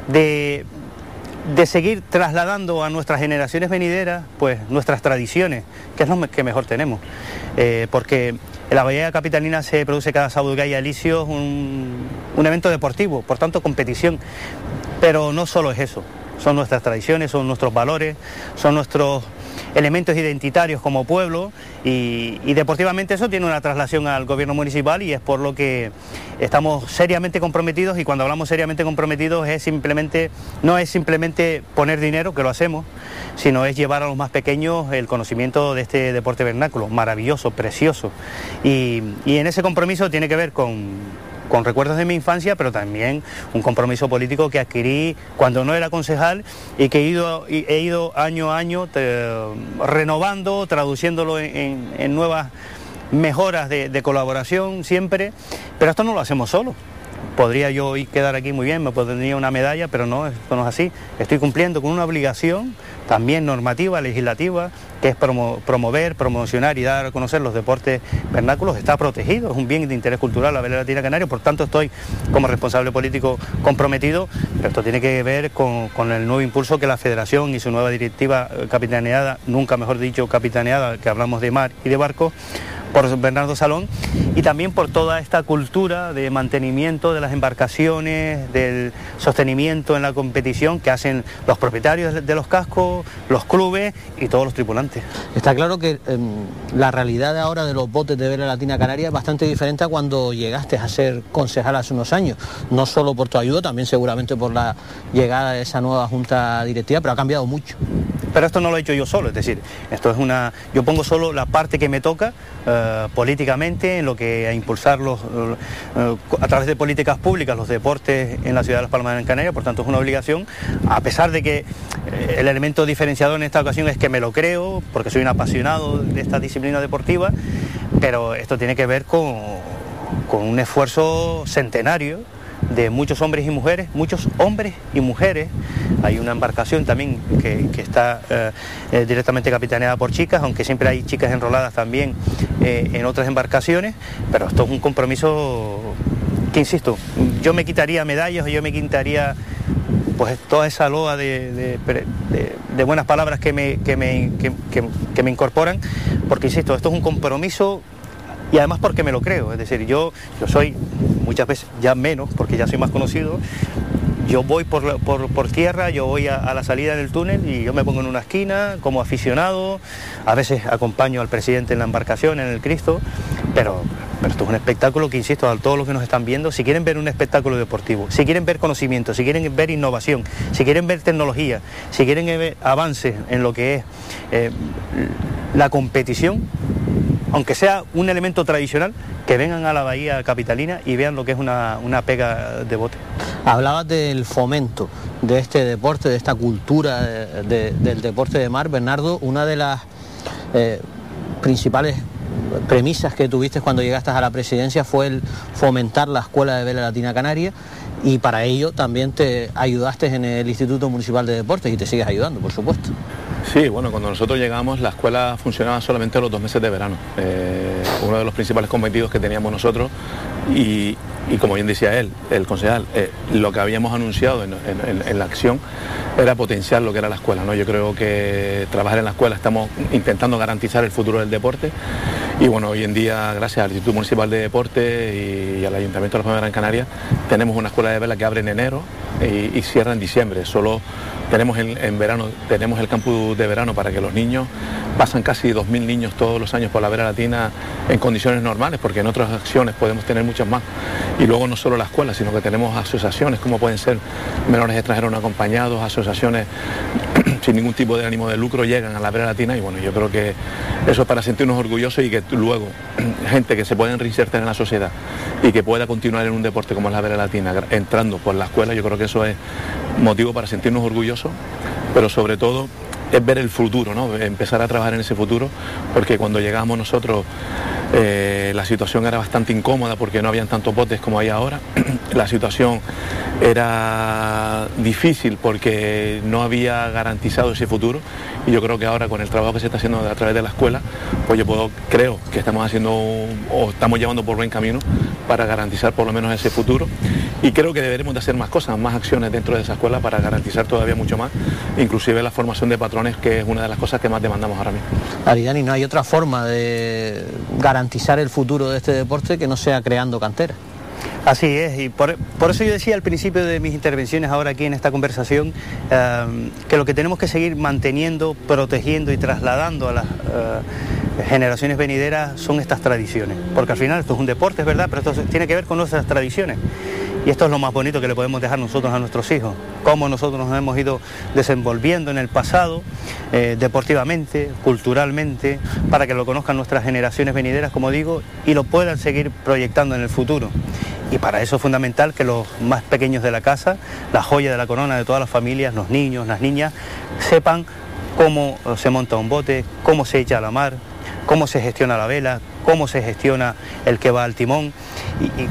de, de seguir trasladando a nuestras generaciones venideras pues nuestras tradiciones, que es lo que mejor tenemos. Eh, porque en la Bahía Capitalina se produce cada sábado que hay un, un evento deportivo, por tanto competición. Pero no solo es eso, son nuestras tradiciones, son nuestros valores, son nuestros elementos identitarios como pueblo y, deportivamente eso tiene una traslación al gobierno municipal y es por lo que estamos seriamente comprometidos y cuando hablamos seriamente comprometidos es simplemente no es simplemente poner dinero que lo hacemos sino es llevar a los más pequeños el conocimiento de este deporte vernáculo maravilloso precioso. Y en ese compromiso tiene que ver con con recuerdos de mi infancia, pero también un compromiso político que adquirí cuando no era concejal y que he ido, año a año renovando, traduciéndolo en nuevas mejoras de, de colaboración siempre, pero esto no lo hacemos solo. Podría yo hoy quedar aquí muy bien, me pondría una medalla, pero no, esto no es así. Estoy cumpliendo con una obligación también normativa, legislativa, que es promo- promover, promocionar y dar a conocer los deportes vernáculos. Está protegido, es un bien de interés cultural la vela latina canaria, por tanto estoy como responsable político comprometido, pero esto tiene que ver con, con el nuevo impulso que la federación y su nueva directiva eh, capitaneada, nunca mejor dicho capitaneada, que hablamos de mar y de barco, por Bernardo Salón y también por toda esta cultura de mantenimiento de las embarcaciones, del sostenimiento en la competición que hacen los propietarios de los cascos, los clubes y todos los tripulantes. Está claro que em, la realidad ahora de los botes de Vela Latina Canaria es bastante diferente a cuando llegaste a ser concejal hace unos años, no solo por tu ayuda, también seguramente por la llegada de esa nueva junta directiva, pero ha cambiado mucho. Pero esto no lo he hecho yo solo, es decir, esto es una. Yo pongo solo la parte que me toca eh, políticamente en lo que a impulsar los, eh, a través de políticas públicas los deportes en la ciudad de Las Palmas de Gran Canaria, por tanto es una obligación, a pesar de que eh, el elemento diferenciador en esta ocasión es que me lo creo, porque soy un apasionado de esta disciplina deportiva, pero esto tiene que ver con, con un esfuerzo centenario de muchos hombres y mujeres, muchos hombres y mujeres. Hay una embarcación también que, que está eh, eh, directamente capitaneada por chicas, aunque siempre hay chicas enroladas también eh, en otras embarcaciones, pero esto es un compromiso que, insisto, yo me quitaría medallas yo me quitaría pues toda esa loa de, de- de- buenas palabras que me, que, me, que- que me incorporan, porque insisto, esto es un compromiso y además porque me lo creo, es decir, yo, yo soy muchas veces ya menos, porque ya soy más conocido, yo voy por, por, por tierra, yo voy a, a la salida del túnel y yo me pongo en una esquina como aficionado, a veces acompaño al presidente en la embarcación, en el Cristo, pero, pero esto es un espectáculo que, insisto, a todos los que nos están viendo, si quieren ver un espectáculo deportivo, si quieren ver conocimiento, si quieren ver innovación, si quieren ver tecnología, si quieren ver avances en lo que es eh, la competición, aunque sea un elemento tradicional, que vengan a la bahía capitalina y vean lo que es una, una pega de bote. Hablabas del fomento de este deporte, de esta cultura de- de- del deporte de mar, Bernardo. Una de las eh, principales premisas que tuviste cuando llegaste a la presidencia fue el fomentar la Escuela de Vela Latina Canaria y para ello también te ayudaste en el Instituto Municipal de Deportes y te sigues ayudando, por supuesto. Sí, bueno, cuando nosotros llegamos la escuela funcionaba solamente los dos meses de verano. Eh, uno de los principales cometidos que teníamos nosotros y, como bien decía él, el concejal, eh, lo que habíamos anunciado en, en- en- en la acción era potenciar lo que era la escuela. ¿no? Yo creo que trabajar en la escuela estamos intentando garantizar el futuro del deporte y bueno, hoy en día gracias al Instituto Municipal de Deportes y, al Ayuntamiento de la Palma de Gran Canaria tenemos una escuela de vela que abre en enero y, cierra en diciembre. Solo tenemos en, en verano, tenemos el campus de verano para que los niños pasan casi 2.000 niños todos los años por la vela latina en condiciones normales, porque en otras acciones podemos tener muchas más. Y luego no solo la escuela, sino que tenemos asociaciones como pueden ser menores extranjeros no acompañados, asociaciones sin ningún tipo de ánimo de lucro llegan a la vela latina y bueno, yo creo que eso es para sentirnos orgullosos y que luego gente que se pueda reinsertar en la sociedad y que pueda continuar en un deporte como es la vela latina entrando por la escuela, yo creo que eso es motivo para sentirnos orgullosos, pero sobre todo es ver el futuro, ¿no? empezar a trabajar en ese futuro, porque cuando llegamos nosotros eh, la situación era bastante incómoda porque no habían tantos botes como hay ahora. la situación era difícil porque no había garantizado ese futuro y yo creo que ahora con el trabajo que se está haciendo a través de la escuela, pues yo puedo, creo que estamos haciendo o estamos llevando por buen camino para garantizar por lo menos ese futuro y creo que deberemos de hacer más cosas, más acciones dentro de esa escuela para garantizar todavía mucho más, inclusive la formación de patrones que es una de las cosas que más demandamos ahora mismo. Aridani, no hay otra forma de garantizar el futuro de este deporte que no sea creando canteras. Así es, y por, por eso yo decía al principio de mis intervenciones ahora aquí en esta conversación eh, que lo que tenemos que seguir manteniendo, protegiendo y trasladando a las eh, generaciones venideras son estas tradiciones, porque al final esto es un deporte, es verdad, pero esto tiene que ver con nuestras tradiciones. Y esto es lo más bonito que le podemos dejar nosotros a nuestros hijos, cómo nosotros nos hemos ido desenvolviendo en el pasado, eh, deportivamente, culturalmente, para que lo conozcan nuestras generaciones venideras, como digo, y lo puedan seguir proyectando en el futuro. Y para eso es fundamental que los más pequeños de la casa, la joya de la corona de todas las familias, los niños, las niñas, sepan cómo se monta un bote, cómo se echa a la mar, cómo se gestiona la vela, cómo se gestiona el que va al timón.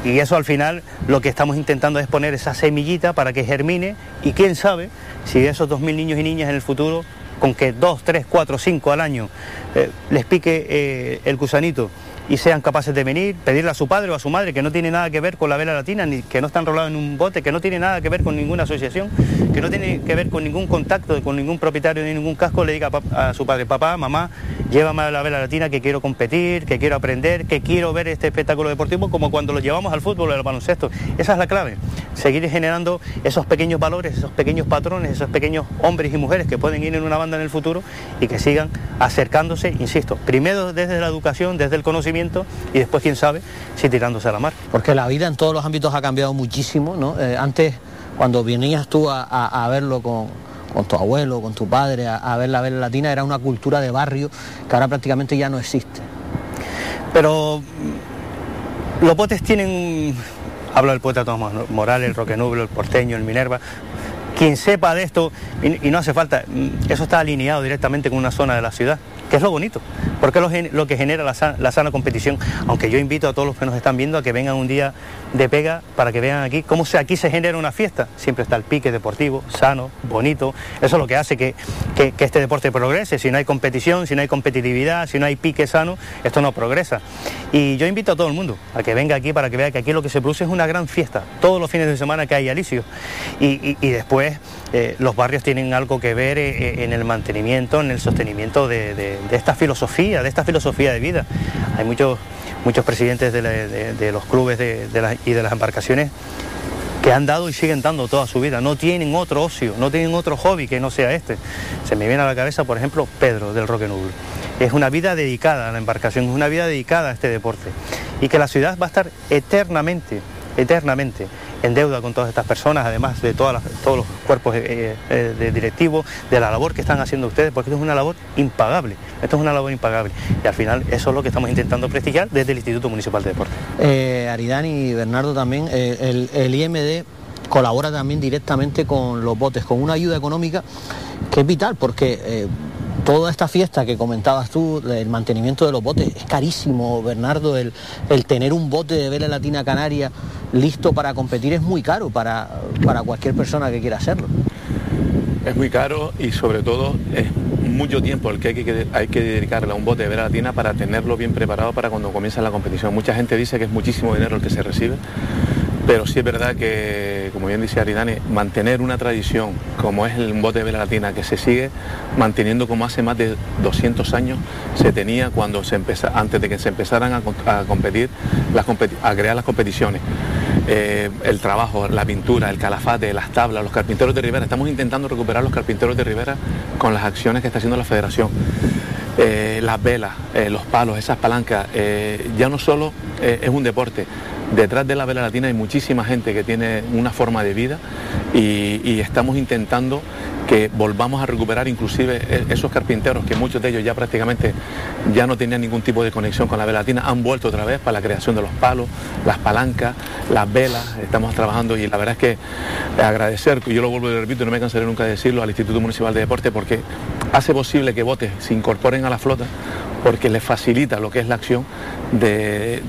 Y, eso al final lo que estamos intentando es poner esa semillita para que germine y quién sabe si esos 2.000 niños y niñas en el futuro, con que 2, 3, 4, 5 al año eh, les pique eh, el gusanito y sean capaces de venir, pedirle a su padre o a su madre que no tiene nada que ver con la vela latina, ni que no están enrolados en un bote, que no tiene nada que ver con ninguna asociación, que no tiene que ver con ningún contacto, con ningún propietario ni ningún casco, le diga a a su padre, papá, mamá, llévame a la vela latina que quiero competir, que quiero aprender, que quiero ver este espectáculo deportivo como cuando lo llevamos al fútbol o al baloncesto. Esa es la clave, seguir generando esos pequeños valores, esos pequeños patrones, esos pequeños hombres y mujeres que pueden ir en una banda en el futuro y que sigan acercándose, insisto, primero desde la educación, desde el conocimiento y después, quién sabe, si tirándose a la mar. Porque la vida en todos los ámbitos ha cambiado muchísimo, ¿no? Eh, antes, cuando venías tú a verlo con con tu abuelo, con tu padre, a, ver la vela latina, era una cultura de barrio que ahora prácticamente ya no existe. Pero los botes tienen, hablo del poeta Tomás Morales, el Roque Nublo, el porteño, el Minerva, quien sepa de esto, y, y, no hace falta, eso está alineado directamente con una zona de la ciudad que es lo bonito, porque es lo, que genera la sana, competición. Aunque yo invito a todos los que nos están viendo a que vengan un día de pega para que vean aquí cómo se, aquí se genera una fiesta. Siempre está el pique deportivo, sano, bonito. Eso es lo que hace que, este deporte progrese. Si no hay competición, si no hay competitividad, si no hay pique sano, esto no progresa. Y yo invito a todo el mundo a que venga aquí para que vea que aquí lo que se produce es una gran fiesta. Todos los fines de semana que hay alicio. Y, después eh, los barrios tienen algo que ver eh, eh, en el mantenimiento, en el sostenimiento de de esta filosofía, de esta filosofía de vida. Hay muchos, muchos presidentes de, los clubes y de las embarcaciones que han dado y siguen dando toda su vida. No tienen otro ocio, no tienen otro hobby que no sea este. Se me viene a la cabeza, por ejemplo, Pedro del Roque Nublo. Es una vida dedicada a la embarcación, es una vida dedicada a este deporte. Y que la ciudad va a estar eternamente, eternamente en deuda con todas estas personas, además de todos los cuerpos eh, eh, de directivos, de la labor que están haciendo ustedes, porque esto es una labor impagable, esto es una labor impagable. Y al final eso es lo que estamos intentando prestigiar desde el Instituto Municipal de Deporte. Eh, Aridani y Bernardo también, el IMD colabora también directamente con los botes, con una ayuda económica que es vital, porque toda esta fiesta que comentabas tú, el mantenimiento de los botes, es carísimo, Bernardo, el, tener un bote de vela latina canaria listo para competir es muy caro para, para cualquier persona que quiera hacerlo. Es muy caro y sobre todo es mucho tiempo el que hay que, hay que dedicarle a un bote de vela latina para tenerlo bien preparado para cuando comienza la competición. Mucha gente dice que es muchísimo dinero el que se recibe, pero sí es verdad que, como bien dice Aridani, mantener una tradición como es el bote de vela latina, que se sigue manteniendo como hace más de 200 años se tenía cuando se empezó, antes de que se empezaran a, competir, a crear las competiciones. Eh, el trabajo, la pintura, el calafate, las tablas, los carpinteros de Rivera. Estamos intentando recuperar los carpinteros de Rivera con las acciones que está haciendo la federación. Eh, las velas, eh, los palos, esas palancas, ya no solo es un deporte, Detrás de la vela latina hay muchísima gente que tiene una forma de vida y, estamos intentando que volvamos a recuperar inclusive e, esos carpinteros que muchos de ellos ya prácticamente ya no tenían ningún tipo de conexión con la vela latina, han vuelto otra vez para la creación de los palos, las palancas, las velas, estamos trabajando y la verdad es que agradecer, yo lo vuelvo y repito, no me cansaré nunca de decirlo, al Instituto Municipal de Deporte porque hace posible que botes se incorporen a la flota porque les facilita lo que es la acción de,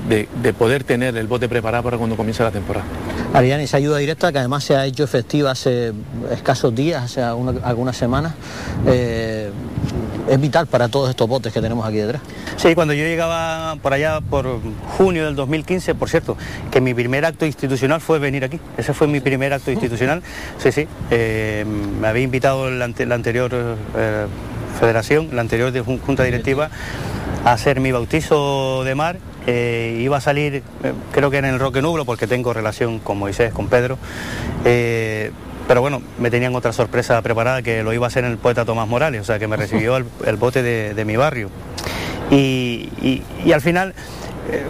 poder tener el bote preparado para cuando comience la temporada. Ariane, esa ayuda directa que además se ha hecho efectiva hace escasos días, hace algunas semanas, eh, es vital para todos estos botes que tenemos aquí detrás. Sí, cuando yo llegaba por allá por junio del 2015, por cierto, que mi primer acto institucional fue venir aquí. Ese fue mi primer acto institucional. Sí, sí. Eh, me había invitado la, anterior eh, federación, la anterior de junta directiva, a hacer mi bautizo de mar. Eh, iba a salir, eh, creo que en el Roque Nublo, porque tengo relación con Moisés, con Pedro. Eh, pero bueno, me tenían otra sorpresa preparada que lo iba a hacer el poeta Tomás Morales, o sea que me recibió el, bote de, mi barrio. y al final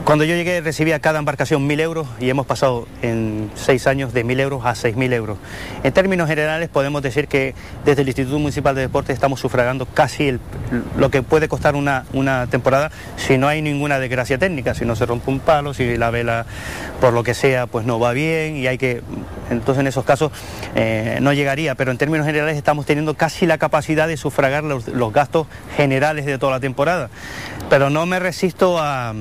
cuando yo llegué recibía cada embarcación mil euros y hemos pasado en seis años de mil euros a seis mil euros. En términos generales podemos decir que desde el Instituto Municipal de Deportes estamos sufragando casi lo que puede costar una, una, temporada si no hay ninguna desgracia técnica, si no se rompe un palo, si la vela por lo que sea pues no va bien y hay que... Entonces en esos casos eh, no llegaría, pero en términos generales estamos teniendo casi la capacidad de sufragar los, gastos generales de toda la temporada. Pero no me resisto a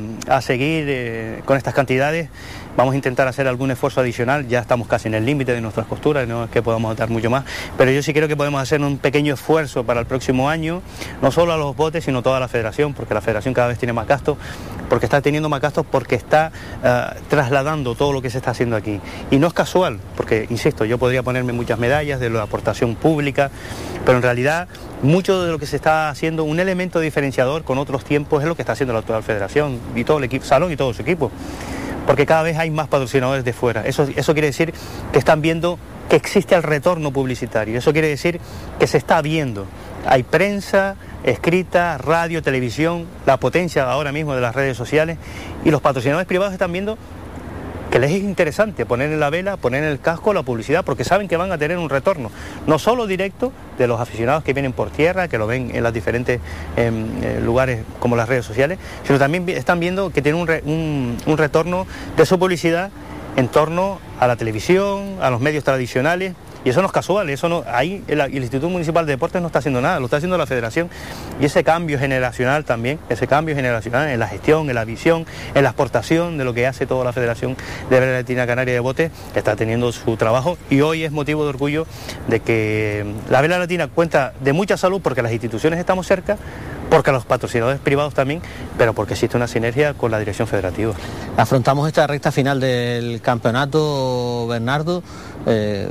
seguir eh, con estas cantidades Vamos a intentar hacer algún esfuerzo adicional, ya estamos casi en el límite de nuestras costuras, no es que podamos dar mucho más, pero yo sí creo que podemos hacer un pequeño esfuerzo para el próximo año, no solo a los botes, sino toda la federación, porque la federación cada vez tiene más gastos, porque está teniendo más gastos, porque está eh, trasladando todo lo que se está haciendo aquí. Y no es casual, porque, insisto, yo podría ponerme muchas medallas de la aportación pública, pero en realidad mucho de lo que se está haciendo, un elemento diferenciador con otros tiempos es lo que está haciendo la actual federación y todo el equipo, Salón y todo su equipo porque cada vez hay más patrocinadores de fuera. Eso, eso quiere decir que están viendo que existe el retorno publicitario. Eso quiere decir que se está viendo. Hay prensa, escrita, radio, televisión, la potencia ahora mismo de las redes sociales y los patrocinadores privados están viendo que les es interesante poner en la vela, poner en el casco la publicidad, porque saben que van a tener un retorno, no solo directo de los aficionados que vienen por tierra, que lo ven en los diferentes em, eh, lugares como las redes sociales, sino también están viendo que tienen un retorno de su publicidad en torno a la televisión, a los medios tradicionales y eso no es casual, eso no, ahí el, Instituto Municipal de Deportes no está haciendo nada, lo está haciendo la Federación. Y ese cambio generacional también, ese cambio generacional en la gestión, en la visión, en la exportación de lo que hace toda la Federación de Vela Latina Canaria de Bote, está teniendo su trabajo y hoy es motivo de orgullo de que la Vela Latina cuenta de mucha salud porque las instituciones estamos cerca, porque los patrocinadores privados también, pero porque existe una sinergia con la dirección federativa. Afrontamos esta recta final del campeonato, Bernardo. Eh,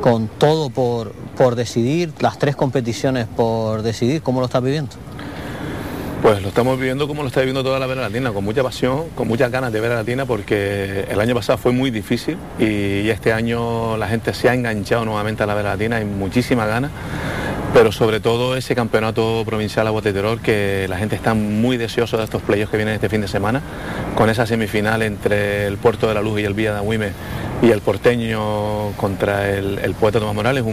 con todo por, por decidir, las tres competiciones por decidir, ¿cómo lo estás viviendo? Pues lo estamos viviendo como lo está viviendo toda la Vera Latina, con mucha pasión, con muchas ganas de Vera Latina, porque el año pasado fue muy difícil y este año la gente se ha enganchado nuevamente a la Vera Latina, hay muchísimas ganas, pero sobre todo ese campeonato provincial a Boteterol, que la gente está muy deseosa de estos playos que vienen este fin de semana, con esa semifinal entre el Puerto de la Luz y el Villa de Agüime y el porteño contra el, poeta Tomás Morales,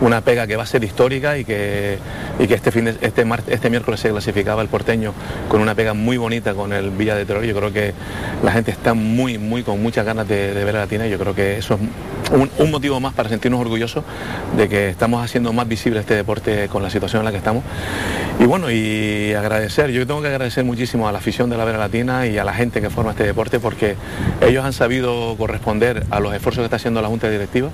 una pega que va a ser histórica y que, que este, fin este, este miércoles se clasificaba el porteño con una pega muy bonita con el Villa de Terror. Yo creo que la gente está muy, muy con muchas ganas de, ver a Latina y yo creo que eso es un, motivo más para sentirnos orgullosos de que estamos haciendo más visible este deporte con la situación en la que estamos. Y bueno, y agradecer, yo tengo que agradecer muchísimo a la afición de la Vera Latina y a la gente que forma este deporte porque ellos han sabido corresponder a los esfuerzos que está haciendo la Junta Directiva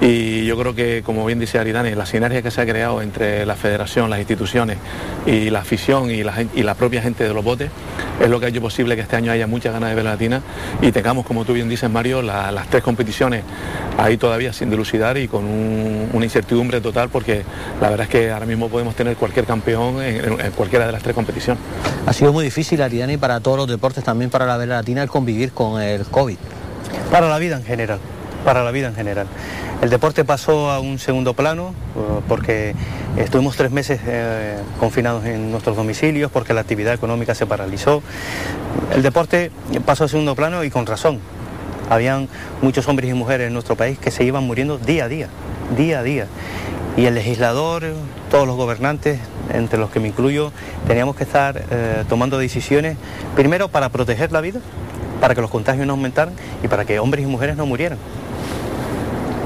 y yo creo que, como bien dice Aridane, la sinergia que se ha creado entre la federación, las instituciones y la afición y la, propia gente de los botes es lo que ha hecho posible que este año haya muchas ganas de ver latina y tengamos, como tú bien dices, Mario, las tres competiciones ahí todavía sin dilucidar y con una incertidumbre total porque la verdad es que ahora mismo podemos tener cualquier campeón en, cualquiera de las tres competiciones. Ha sido muy difícil, Aridane, para todos los deportes, también para la Vela Latina, el convivir con el COVID. Para la vida en general, para la vida en general. El deporte pasó a un segundo plano uh, porque estuvimos tres meses eh, confinados en nuestros domicilios, porque la actividad económica se paralizó. El deporte pasó a segundo plano y con razón. Habían muchos hombres y mujeres en nuestro país que se iban muriendo día a día, día a día. Y el legislador, todos los gobernantes, entre los que me incluyo, teníamos que estar eh, tomando decisiones, primero para proteger la vida, para que los contagios no aumentaran y para que hombres y mujeres no murieran.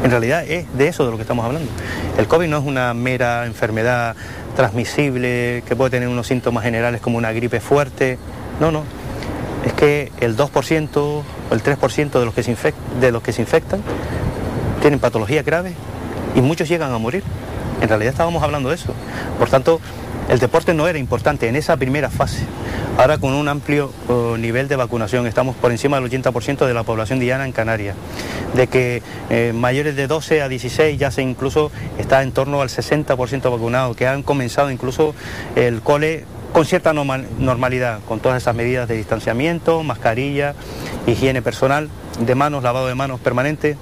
En realidad es de eso de lo que estamos hablando. El COVID no es una mera enfermedad transmisible que puede tener unos síntomas generales como una gripe fuerte. No, no. Que el 2% o el 3% de los, que se de los que se infectan tienen patologías graves y muchos llegan a morir. En realidad estábamos hablando de eso. Por tanto, el deporte no era importante en esa primera fase. Ahora con un amplio uh, nivel de vacunación, estamos por encima del 80% de la población diana en Canarias. De que eh, mayores de 12 a 16 ya se incluso está en torno al 60% vacunado, que han comenzado incluso el cole con cierta normalidad, con todas esas medidas de distanciamiento, mascarilla, higiene personal, de manos, lavado de manos permanente.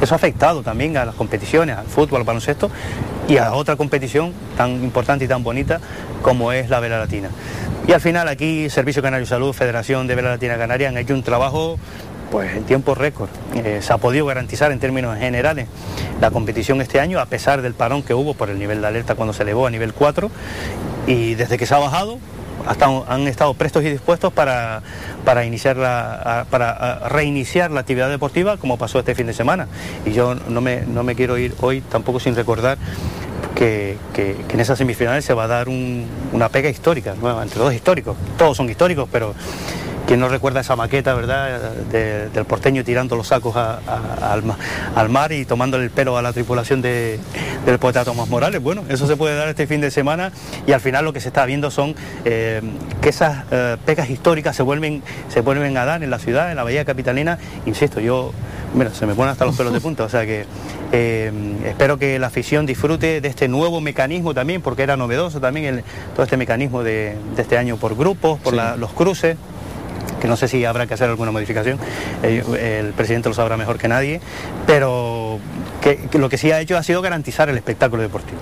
Eso ha afectado también a las competiciones, al fútbol, al baloncesto y a otra competición tan importante y tan bonita como es la Vela Latina. Y al final aquí Servicio Canario Salud, Federación de Vela Latina Canaria han hecho un trabajo pues en tiempo récord. Eh, se ha podido garantizar en términos generales la competición este año, a pesar del parón que hubo por el nivel de alerta cuando se elevó a nivel 4. Y desde que se ha bajado, han estado prestos y dispuestos para, para, iniciar la, para reiniciar la actividad deportiva como pasó este fin de semana. Y yo no me, no me quiero ir hoy tampoco sin recordar que, en esas semifinales se va a dar una pega histórica, entre dos históricos, todos son históricos, pero quien no recuerda esa maqueta, ¿verdad? del porteño tirando los sacos al, mar y tomándole el pelo a la tripulación del poeta Tomás Morales. Bueno, eso se puede dar este fin de semana y al final lo que se está viendo son eh, que esas eh, pecas históricas se vuelven, se vuelven a dar en la ciudad, en la bahía capitalina. Insisto, yo, mira, se me ponen hasta los pelos de punta, o sea que eh, espero que la afición disfrute de este nuevo mecanismo también, porque era novedoso también todo este mecanismo de, este año por grupos, por los cruces que no sé si habrá que hacer alguna modificación, el, presidente lo sabrá mejor que nadie, pero que, lo que sí ha hecho ha sido garantizar el espectáculo deportivo.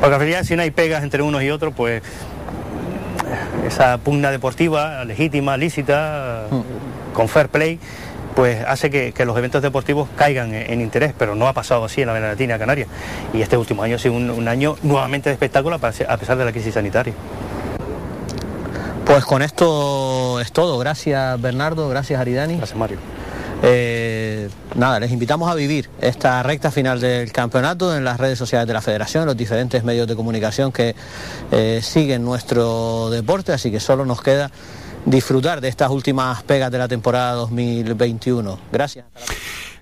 Porque al final si no hay pegas entre unos y otros, pues esa pugna deportiva legítima, lícita, con fair play, pues hace que, los eventos deportivos caigan en, interés, pero no ha pasado así en la Vena Latina Canaria. Y este último año ha sido un año nuevamente de espectáculo a pesar de la crisis sanitaria. Pues con esto es todo. Gracias Bernardo, gracias Aridani. Gracias Mario. Eh, nada, les invitamos a vivir esta recta final del campeonato en las redes sociales de la Federación, en los diferentes medios de comunicación que eh, siguen nuestro deporte, así que solo nos queda disfrutar de estas últimas pegas de la temporada 2021. Gracias.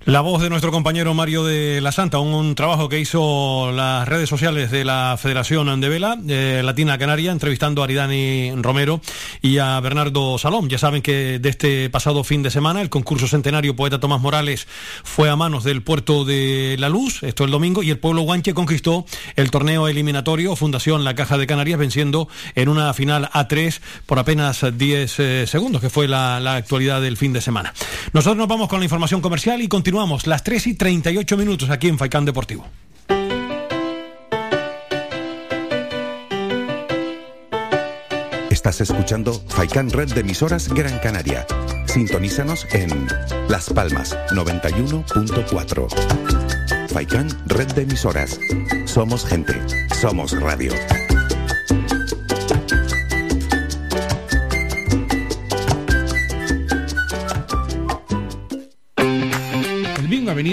La voz de nuestro compañero Mario de la Santa, un, trabajo que hizo las redes sociales de la Federación de Vela eh, Latina Canaria, entrevistando a Aridani Romero y a Bernardo Salom. Ya saben que de este pasado fin de semana el concurso centenario Poeta Tomás Morales fue a manos del puerto de La Luz, esto el domingo, y el pueblo guanche conquistó el torneo eliminatorio Fundación La Caja de Canarias, venciendo en una final A3 por apenas 10 eh, segundos, que fue la actualidad del fin de semana. Nosotros nos vamos con la información comercial y continuamos las 3 y 38 minutos aquí en Faicán Deportivo. Estás escuchando Faicán Red de Emisoras Gran Canaria. Sintonízanos en Las Palmas 91.4. Faicán Red de Emisoras. Somos gente. Somos radio.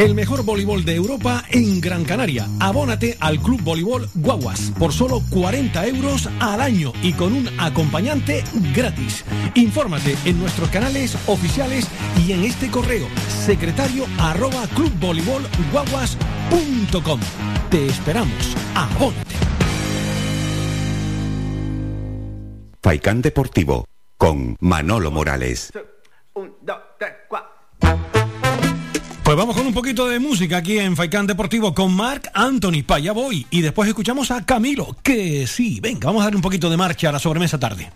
El mejor voleibol de Europa en Gran Canaria. Abónate al Club Voleibol Guaguas por solo 40 euros al año y con un acompañante gratis. Infórmate en nuestros canales oficiales y en este correo secretario arroba clubvoleibolguaguas.com. Te esperamos. Abónate. Faicán Deportivo con Manolo Morales. Pues vamos con un poquito de música aquí en Faikán Deportivo con Marc Anthony, pa' allá voy. Y después escuchamos a Camilo, que sí, venga, vamos a darle un poquito de marcha a la sobremesa tarde.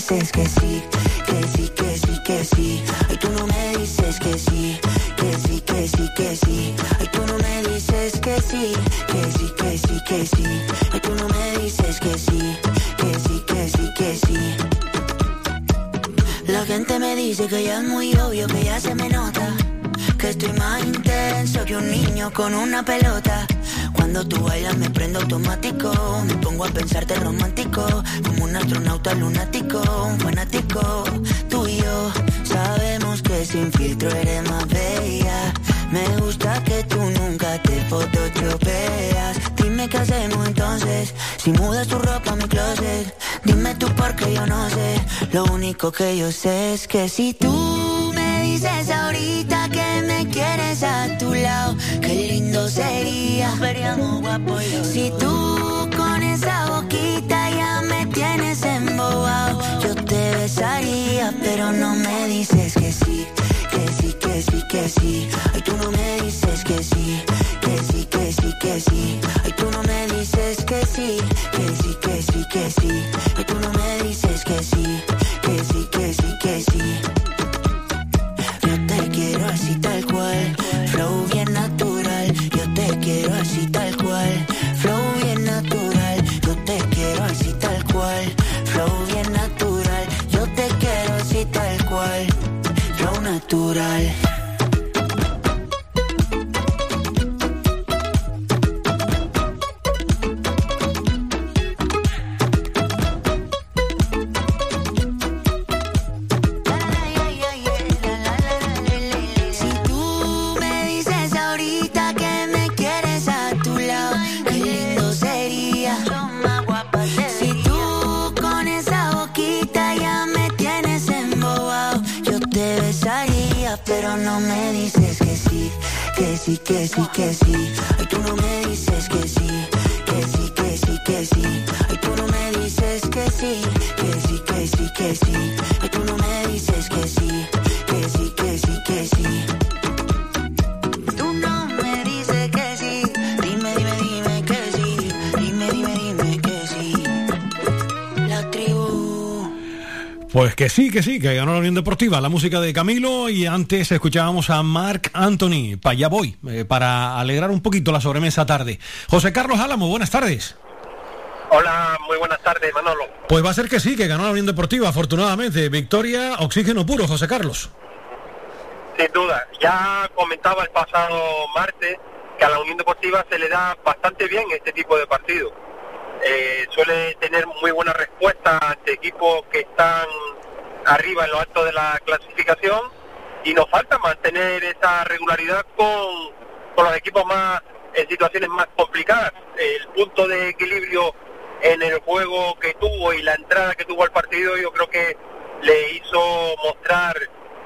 Dices que sí, que sí, que sí, que sí. Ay, tú no me dices que sí, que sí, que sí, que sí. Ay, tú no me dices que sí, que sí, que sí, que sí. Ay, tú no me dices que sí, que sí, que sí, que sí. La gente me dice que ya es muy obvio, que ya se me nota. Que estoy más intenso que un niño con una pelota. Cuando tú bailas me prendo automático. Me pongo a pensarte romántico. Como un astronauta lunático, photoshopeas. Dime qué hacemos entonces. Si mudas tu ropa a mi closet. Dime tú porque yo no sé. Lo único que yo sé es que si tú me dices ahorita que me quieres a tu lado, qué lindo sería. Veríamos guapo Si tú con esa boquita ya me tienes embobado, yo te besaría, pero no me dices que sí, que sí, que sí, que sí. Ay, tú no me dices que que ganó la Unión Deportiva, la música de Camilo y antes escuchábamos a Marc Anthony, para allá voy, eh, para alegrar un poquito la sobremesa tarde. José Carlos Álamo, buenas tardes. Hola, muy buenas tardes, Manolo. Pues va a ser que sí, que ganó la Unión Deportiva, afortunadamente. Victoria, oxígeno puro, José Carlos. Sin duda, ya comentaba el pasado martes que a la Unión Deportiva se le da bastante bien este tipo de partido. Eh, suele tener muy buena respuesta ante equipos que están arriba en lo alto de la clasificación y nos falta mantener esa regularidad con, con los equipos más en situaciones más complicadas. El punto de equilibrio en el juego que tuvo y la entrada que tuvo al partido yo creo que le hizo mostrar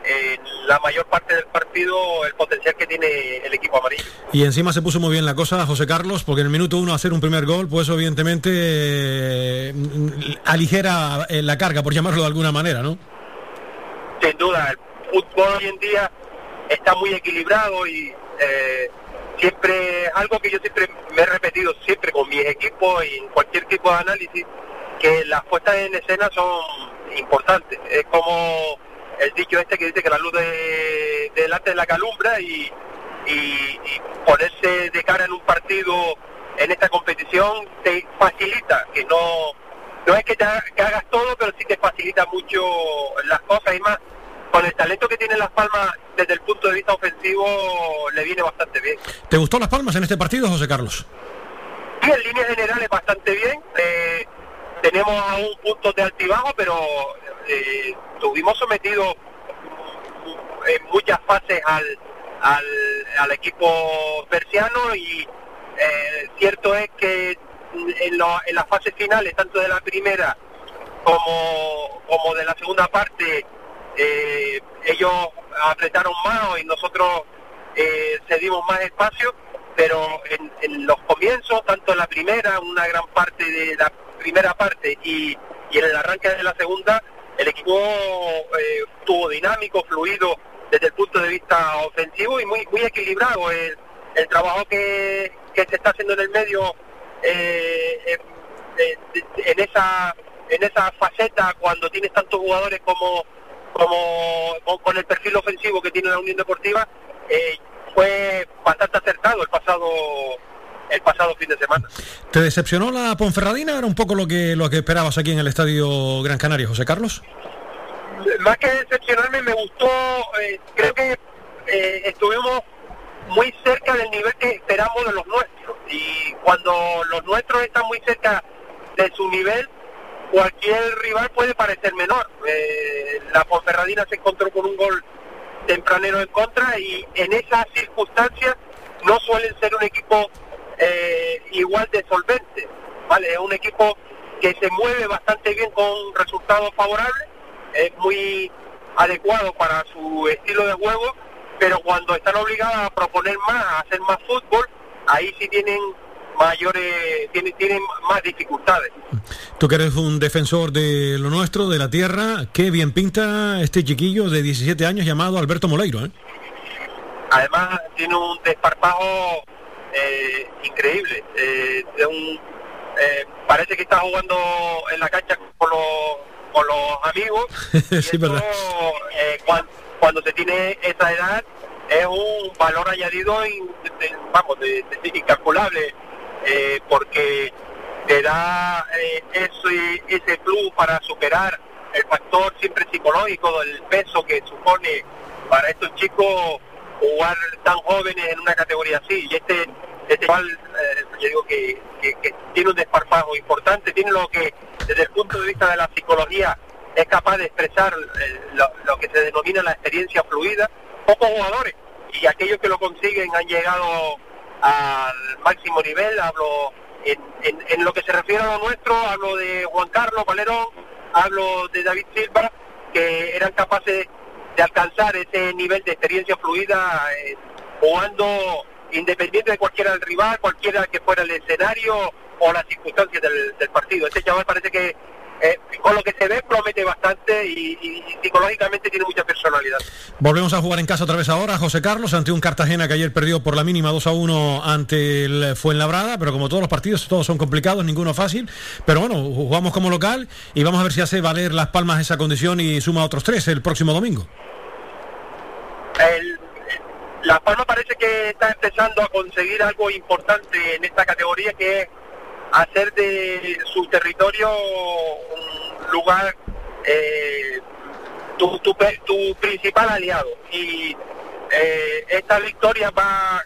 en la mayor parte del partido el potencial que tiene el equipo amarillo. Y encima se puso muy bien la cosa, José Carlos, porque en el minuto uno hacer un primer gol, pues evidentemente eh, aligera eh, la carga, por llamarlo de alguna manera, ¿no? Sin duda, el fútbol hoy en día está muy equilibrado y eh, siempre, algo que yo siempre me he repetido siempre con mis equipos y en cualquier tipo de análisis, que las puestas en escena son importantes. Es como el dicho este que dice que la luz de, delante de la calumbra y, y, ponerse de cara en un partido en esta competición te facilita, que no, no es que, te que hagas todo, pero sí te facilita mucho las cosas y más. Con el talento que tiene Las Palmas desde el punto de vista ofensivo le viene bastante bien. ¿Te gustó Las Palmas en este partido, José Carlos? Y en líneas generales bastante bien. Eh, tenemos aún puntos de altibajo, pero eh, estuvimos sometidos en muchas fases al, al, al equipo persiano y eh, cierto es que en, lo- en las fases finales, tanto de la primera como, como de la segunda parte, eh, ellos apretaron más y nosotros eh, cedimos más espacio, pero en, en los comienzos, tanto en la primera, una gran parte de la primera parte y, y en el arranque de la segunda, el equipo eh, estuvo dinámico, fluido desde el punto de vista ofensivo y muy muy equilibrado. El, trabajo que, que se está haciendo en el medio eh, en esa en esa faceta cuando tienes tantos jugadores como como con, con el perfil ofensivo que tiene la Unión Deportiva eh, fue bastante acertado el pasado el pasado fin de semana. ¿Te decepcionó la Ponferradina? ¿Era un poco lo que lo que esperabas aquí en el Estadio Gran Canaria, José Carlos? Más que decepcionarme, me gustó, eh, creo que eh, estuvimos muy cerca del nivel que esperamos de los nuestros. Y cuando los nuestros están muy cerca de su nivel, cualquier rival puede parecer menor. Eh, la Ponferradina se encontró con un gol tempranero en contra y en esas circunstancias no suelen ser un equipo eh, igual de solvente. ¿vale? Es un equipo que se mueve bastante bien con resultados favorables, es muy adecuado para su estilo de juego, pero cuando están obligados a proponer más, a hacer más fútbol, ahí sí tienen mayores, tienen, tienen más dificultades. Tú que eres un defensor de lo nuestro, de la tierra, qué bien pinta este chiquillo de 17 años llamado Alberto Moleiro. ¿eh? Además tiene un desparpajo eh, increíble. Eh, de un, eh, parece que está jugando en la cancha con los, con los amigos. sí, verdad. Eh, cuando, cuando se tiene esa edad es un valor añadido in- de- vamos de, de- incalculable eh, porque te da eh, ese, ese plus para superar el factor siempre psicológico del peso que supone para estos chicos jugar tan jóvenes en una categoría así. Y este este chaval, eh, yo digo que tiene un desparpajo importante tiene lo que desde el punto de vista de la psicología es capaz de expresar eh, lo, lo que se denomina la experiencia fluida. Pocos jugadores y aquellos que lo consiguen han llegado al máximo nivel hablo en, en- lo que se refiere a lo nuestro hablo de Juan Carlos Valerón hablo de David Silva que eran capaces de alcanzar ese nivel de experiencia fluida eh, jugando independiente de cualquiera del rival, cualquiera que fuera el escenario o las circunstancias del, del partido. Este chaval parece que eh, con lo que se ve promete bastante y, y- y psicológicamente tiene mucha personalidad. Volvemos a jugar en casa otra vez ahora, José Carlos, ante un Cartagena que ayer perdió por la mínima 2 a 1 ante el Fuenlabrada, pero como todos los partidos, todos son complicados, ninguno fácil. Pero bueno, jugamos como local y vamos a ver si hace valer Las Palmas esa condición y suma otros tres el próximo domingo. El- la Palma parece que está empezando a conseguir algo importante en esta categoría que es hacer de su territorio un lugar eh, tu, tu, tu principal aliado. Y eh, esta victoria va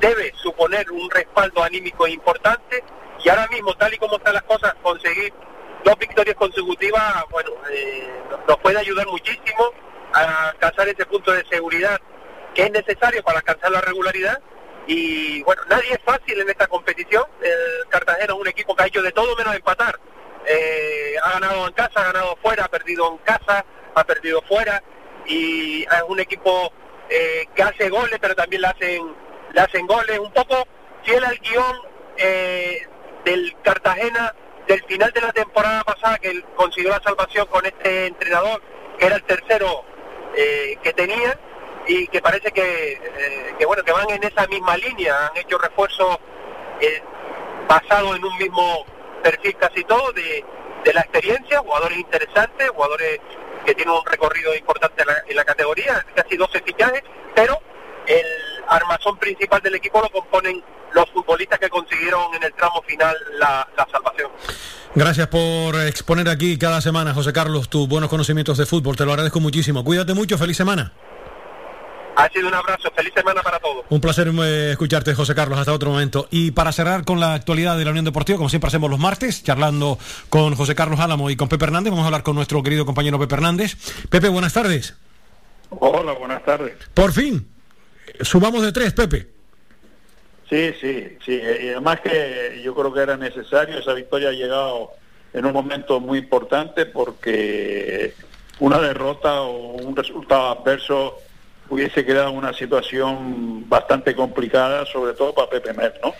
debe suponer un respaldo anímico importante y ahora mismo tal y como están las cosas conseguir dos victorias consecutivas bueno eh, nos puede ayudar muchísimo a alcanzar ese punto de seguridad que es necesario para alcanzar la regularidad y bueno, nadie es fácil en esta competición. El Cartagena es un equipo que ha hecho de todo menos empatar. Eh, ha ganado en casa, ha ganado fuera, ha perdido en casa, ha perdido fuera y es un equipo eh, que hace goles, pero también le hacen, le hacen goles. Un poco fiel al guion eh, del Cartagena del final de la temporada pasada que consiguió la salvación con este entrenador, que era el tercero eh, que tenía y que parece que, eh, que bueno que van en esa misma línea han hecho refuerzos eh, basados en un mismo perfil casi todo de, de la experiencia jugadores interesantes jugadores que tienen un recorrido importante en la, en la categoría casi 12 fichajes pero el armazón principal del equipo lo componen los futbolistas que consiguieron en el tramo final la, la salvación Gracias por exponer aquí cada semana, José Carlos, tus buenos conocimientos de fútbol. Te lo agradezco muchísimo. Cuídate mucho, feliz semana. Ha sido un abrazo feliz semana para todos Un placer eh, escucharte, José Carlos, hasta otro momento. Y para cerrar con la actualidad de la Unión Deportiva, como siempre hacemos los martes, charlando con José Carlos Álamo y con Pepe Hernández, vamos a hablar con nuestro querido compañero Pepe Hernández. Pepe, buenas tardes. Hola, buenas tardes. Por fin, sumamos de tres, Pepe. Sí, sí, sí. Y además que yo creo que era necesario, esa victoria ha llegado en un momento muy importante porque una derrota o un resultado adverso hubiese quedado una situación bastante complicada, sobre todo para Pepe Mer, ¿no?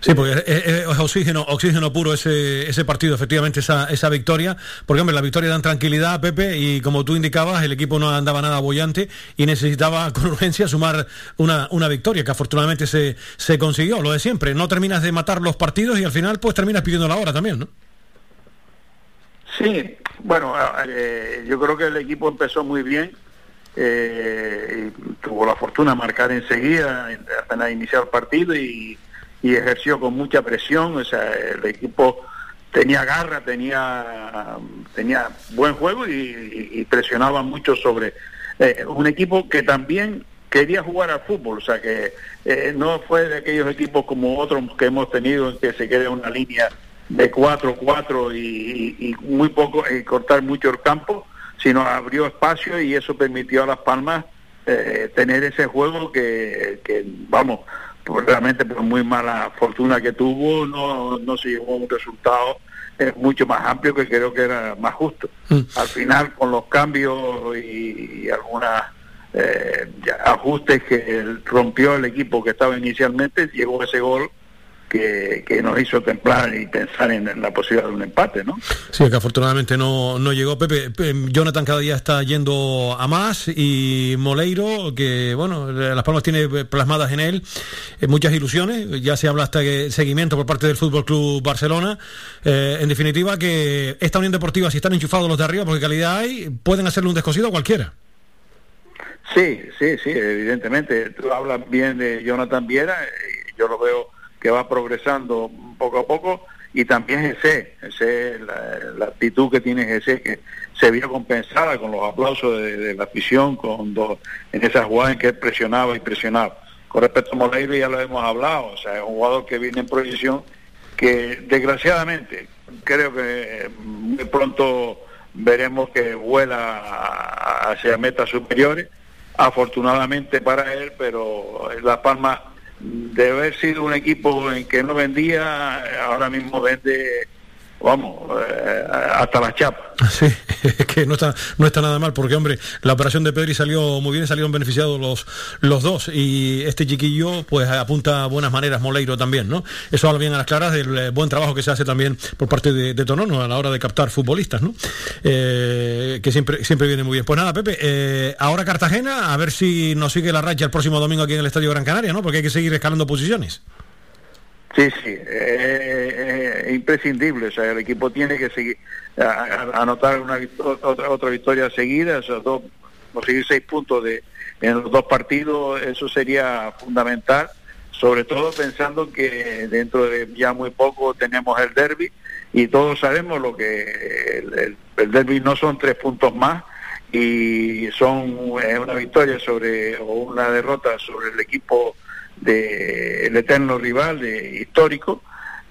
Sí, porque es, oxígeno, oxígeno puro ese, ese partido, efectivamente, esa, esa victoria. Porque, hombre, la victoria dan tranquilidad, Pepe, y como tú indicabas, el equipo no andaba nada bollante y necesitaba con urgencia sumar una, una victoria, que afortunadamente se, se consiguió, lo de siempre. No terminas de matar los partidos y al final, pues terminas pidiendo la hora también, ¿no? Sí, bueno, eh, yo creo que el equipo empezó muy bien. Eh, tuvo la fortuna de marcar enseguida, apenas iniciar el partido y y ejerció con mucha presión, o sea, el equipo tenía garra, tenía, tenía buen juego y, presionaba mucho sobre eh, un equipo que también quería jugar al fútbol, o sea que eh, no fue de aquellos equipos como otros que hemos tenido en que se quede una línea de 4-4 y, muy poco, y cortar mucho el campo, sino abrió espacio y eso permitió a Las Palmas eh, tener ese juego que, que vamos, pues realmente por muy mala fortuna que tuvo, no, no se llevó un resultado eh, mucho más amplio que creo que era más justo. Mm. Al final, con los cambios y, y algunas eh, ajustes que rompió el equipo que estaba inicialmente, llegó ese gol que, nos hizo templar y pensar en, la posibilidad de un empate, ¿no? Sí, que afortunadamente no, no llegó. Pepe, Jonathan cada día está yendo a más y Moleiro, que bueno, Las Palmas tiene plasmadas en él eh, muchas ilusiones, ya se habla hasta de seguimiento por parte del Fútbol Club Barcelona. Eh, en definitiva, que esta Unión Deportiva, si están enchufados los de arriba, porque calidad hay, pueden hacerle un descosido a cualquiera. Sí, sí, sí, evidentemente. Tú hablas bien de Jonathan Viera, yo lo veo que va progresando poco a poco y también ese, ese la, actitud que tiene ese que se vio compensada con los aplausos de, la afición con dos, en esas jugadas en que presionaba y presionaba. Con respecto a Moleiro ya lo hemos hablado, o sea, es un jugador que viene en proyección que desgraciadamente creo que muy pronto veremos que vuela hacia metas superiores, afortunadamente para él, pero Las Palmas de haber sido un equipo en que no vendía, ahora mismo vende vamos, eh, hasta la chapa. Sí, es que no está, no está nada mal, porque hombre, la operación de Pedri salió muy bien, salieron beneficiados los, los dos, y este chiquillo pues apunta a buenas maneras, Moleiro también, ¿no? Eso habla bien a las claras del eh, buen trabajo que se hace también por parte de, de Tonono a la hora de captar futbolistas, ¿no? Eh, que siempre, siempre viene muy bien. Pues nada, Pepe, ahora Cartagena, a ver si nos sigue la racha el próximo domingo aquí en el Estadio Gran Canaria, ¿no? Porque hay que seguir escalando posiciones. Sí, sí, es imprescindible. O sea, el equipo tiene que seguir anotar una otra, otra victoria seguida, o sea, dos, conseguir seis puntos de en los dos partidos, eso sería fundamental. Sobre todo pensando que dentro de ya muy poco tenemos el derby y todos sabemos lo que el, el, derby no son tres puntos más y son una victoria sobre o una derrota sobre el equipo del eterno rival de, histórico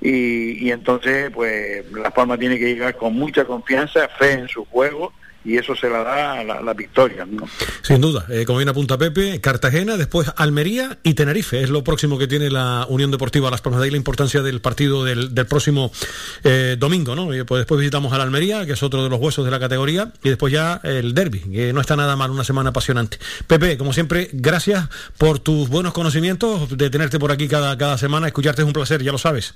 y, y, entonces pues Las Palmas tiene que llegar con mucha confianza, fe en su juego y eso se la da la, victoria. ¿no? Sin duda, eh, como viene apunta Pepe, Cartagena, después Almería y Tenerife. Es lo próximo que tiene la Unión Deportiva Las Palmas. De ahí la importancia del partido del, próximo eh, domingo. ¿no? pues después visitamos a la Almería, que es otro de los huesos de la categoría, y después ya el derby, que no está nada mal, una semana apasionante. Pepe, como siempre, gracias por tus buenos conocimientos, de tenerte por aquí cada, cada semana. Escucharte es un placer, ya lo sabes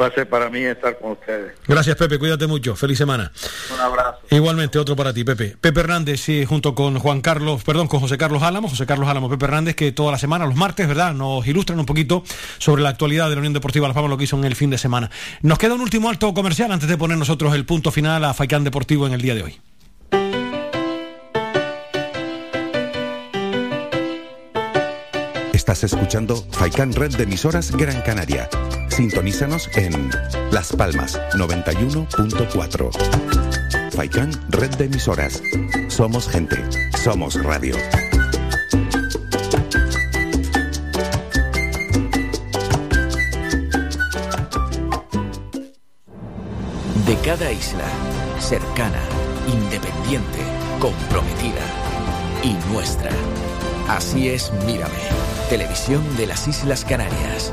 va a ser para mí estar con ustedes. Gracias, Pepe. Cuídate mucho. Feliz semana. Un abrazo. Igualmente, otro para ti, Pepe. Pepe Hernández, sí, junto con Juan Carlos, perdón, con José Carlos Álamo, José Carlos Álamo, Pepe Hernández, que toda la semana, los martes, ¿verdad?, nos ilustran un poquito sobre la actualidad de la Unión Deportiva Las Palmas, lo que hizo en el fin de semana. Nos queda un último alto comercial antes de poner nosotros el punto final a Faicán Deportivo en el día de hoy. Estás escuchando Faikan Red de emisoras Gran Canaria. Sintonízanos en Las Palmas 91.4. Faikan Red de emisoras. Somos gente. Somos radio. De cada isla, cercana, independiente, comprometida y nuestra. Así es, mírame Televisión de las Islas Canarias.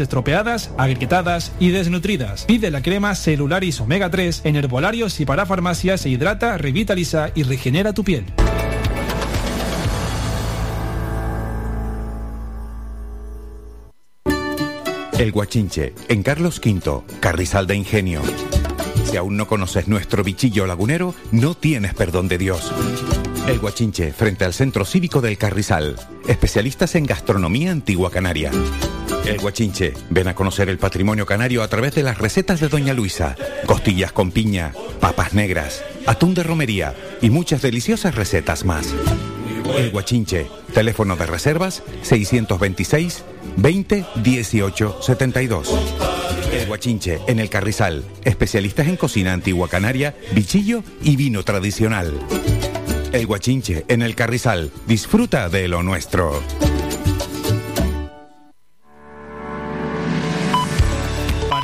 estropeadas, agrietadas y desnutridas. Pide la crema Celularis Omega 3 en herbolarios y para farmacias se hidrata, revitaliza y regenera tu piel. El Guachinche, en Carlos V, Carrizal de Ingenio. Si aún no conoces nuestro bichillo lagunero, no tienes perdón de Dios. El Guachinche, frente al Centro Cívico del Carrizal. Especialistas en gastronomía antigua canaria. El Guachinche, ven a conocer el patrimonio canario a través de las recetas de Doña Luisa. Costillas con piña, papas negras, atún de romería y muchas deliciosas recetas más. El Guachinche, teléfono de reservas 626 20 18 72. El Guachinche, en el Carrizal, especialistas en cocina antigua canaria, bichillo y vino tradicional. El Guachinche, en el Carrizal, disfruta de lo nuestro.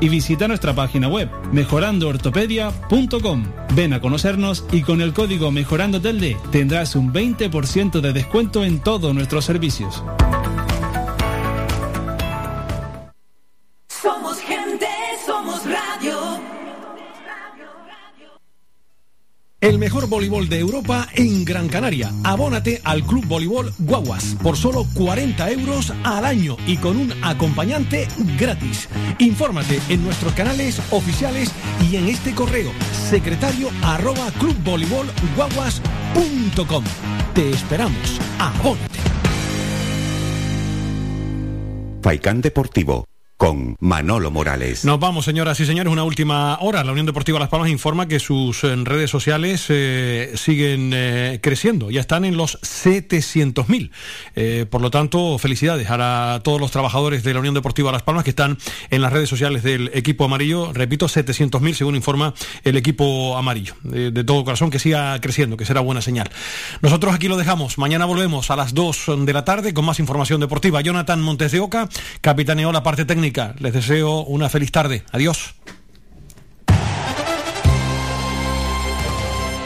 y visita nuestra página web mejorandoortopedia.com. Ven a conocernos y con el código Mejorando Telde tendrás un 20% de descuento en todos nuestros servicios. El mejor voleibol de Europa en Gran Canaria. Abónate al Club Voleibol Guaguas por solo 40 euros al año y con un acompañante gratis. Infórmate en nuestros canales oficiales y en este correo secretario arroba clubvoleibolguaguas.com. Te esperamos. Abónate. Faicán Deportivo con Manolo Morales. Nos vamos, señoras y señores, una última hora. La Unión Deportiva Las Palmas informa que sus eh, redes sociales eh, siguen eh, creciendo, ya están en los 700.000. Eh, por lo tanto, felicidades a todos los trabajadores de la Unión Deportiva Las Palmas que están en las redes sociales del equipo amarillo. Repito, 700.000 según informa el equipo amarillo. De todo corazón, que siga creciendo, que será buena señal. Nosotros aquí lo dejamos. Mañana volvemos a las 2 de la tarde con más información deportiva. Jonathan Montes de Oca capitaneó la parte técnica. Les deseo una feliz tarde. Adiós.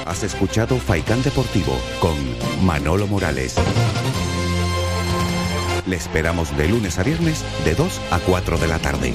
Has escuchado Faicán Deportivo con Manolo Morales. Le esperamos de lunes a viernes de 2 a 4 de la tarde.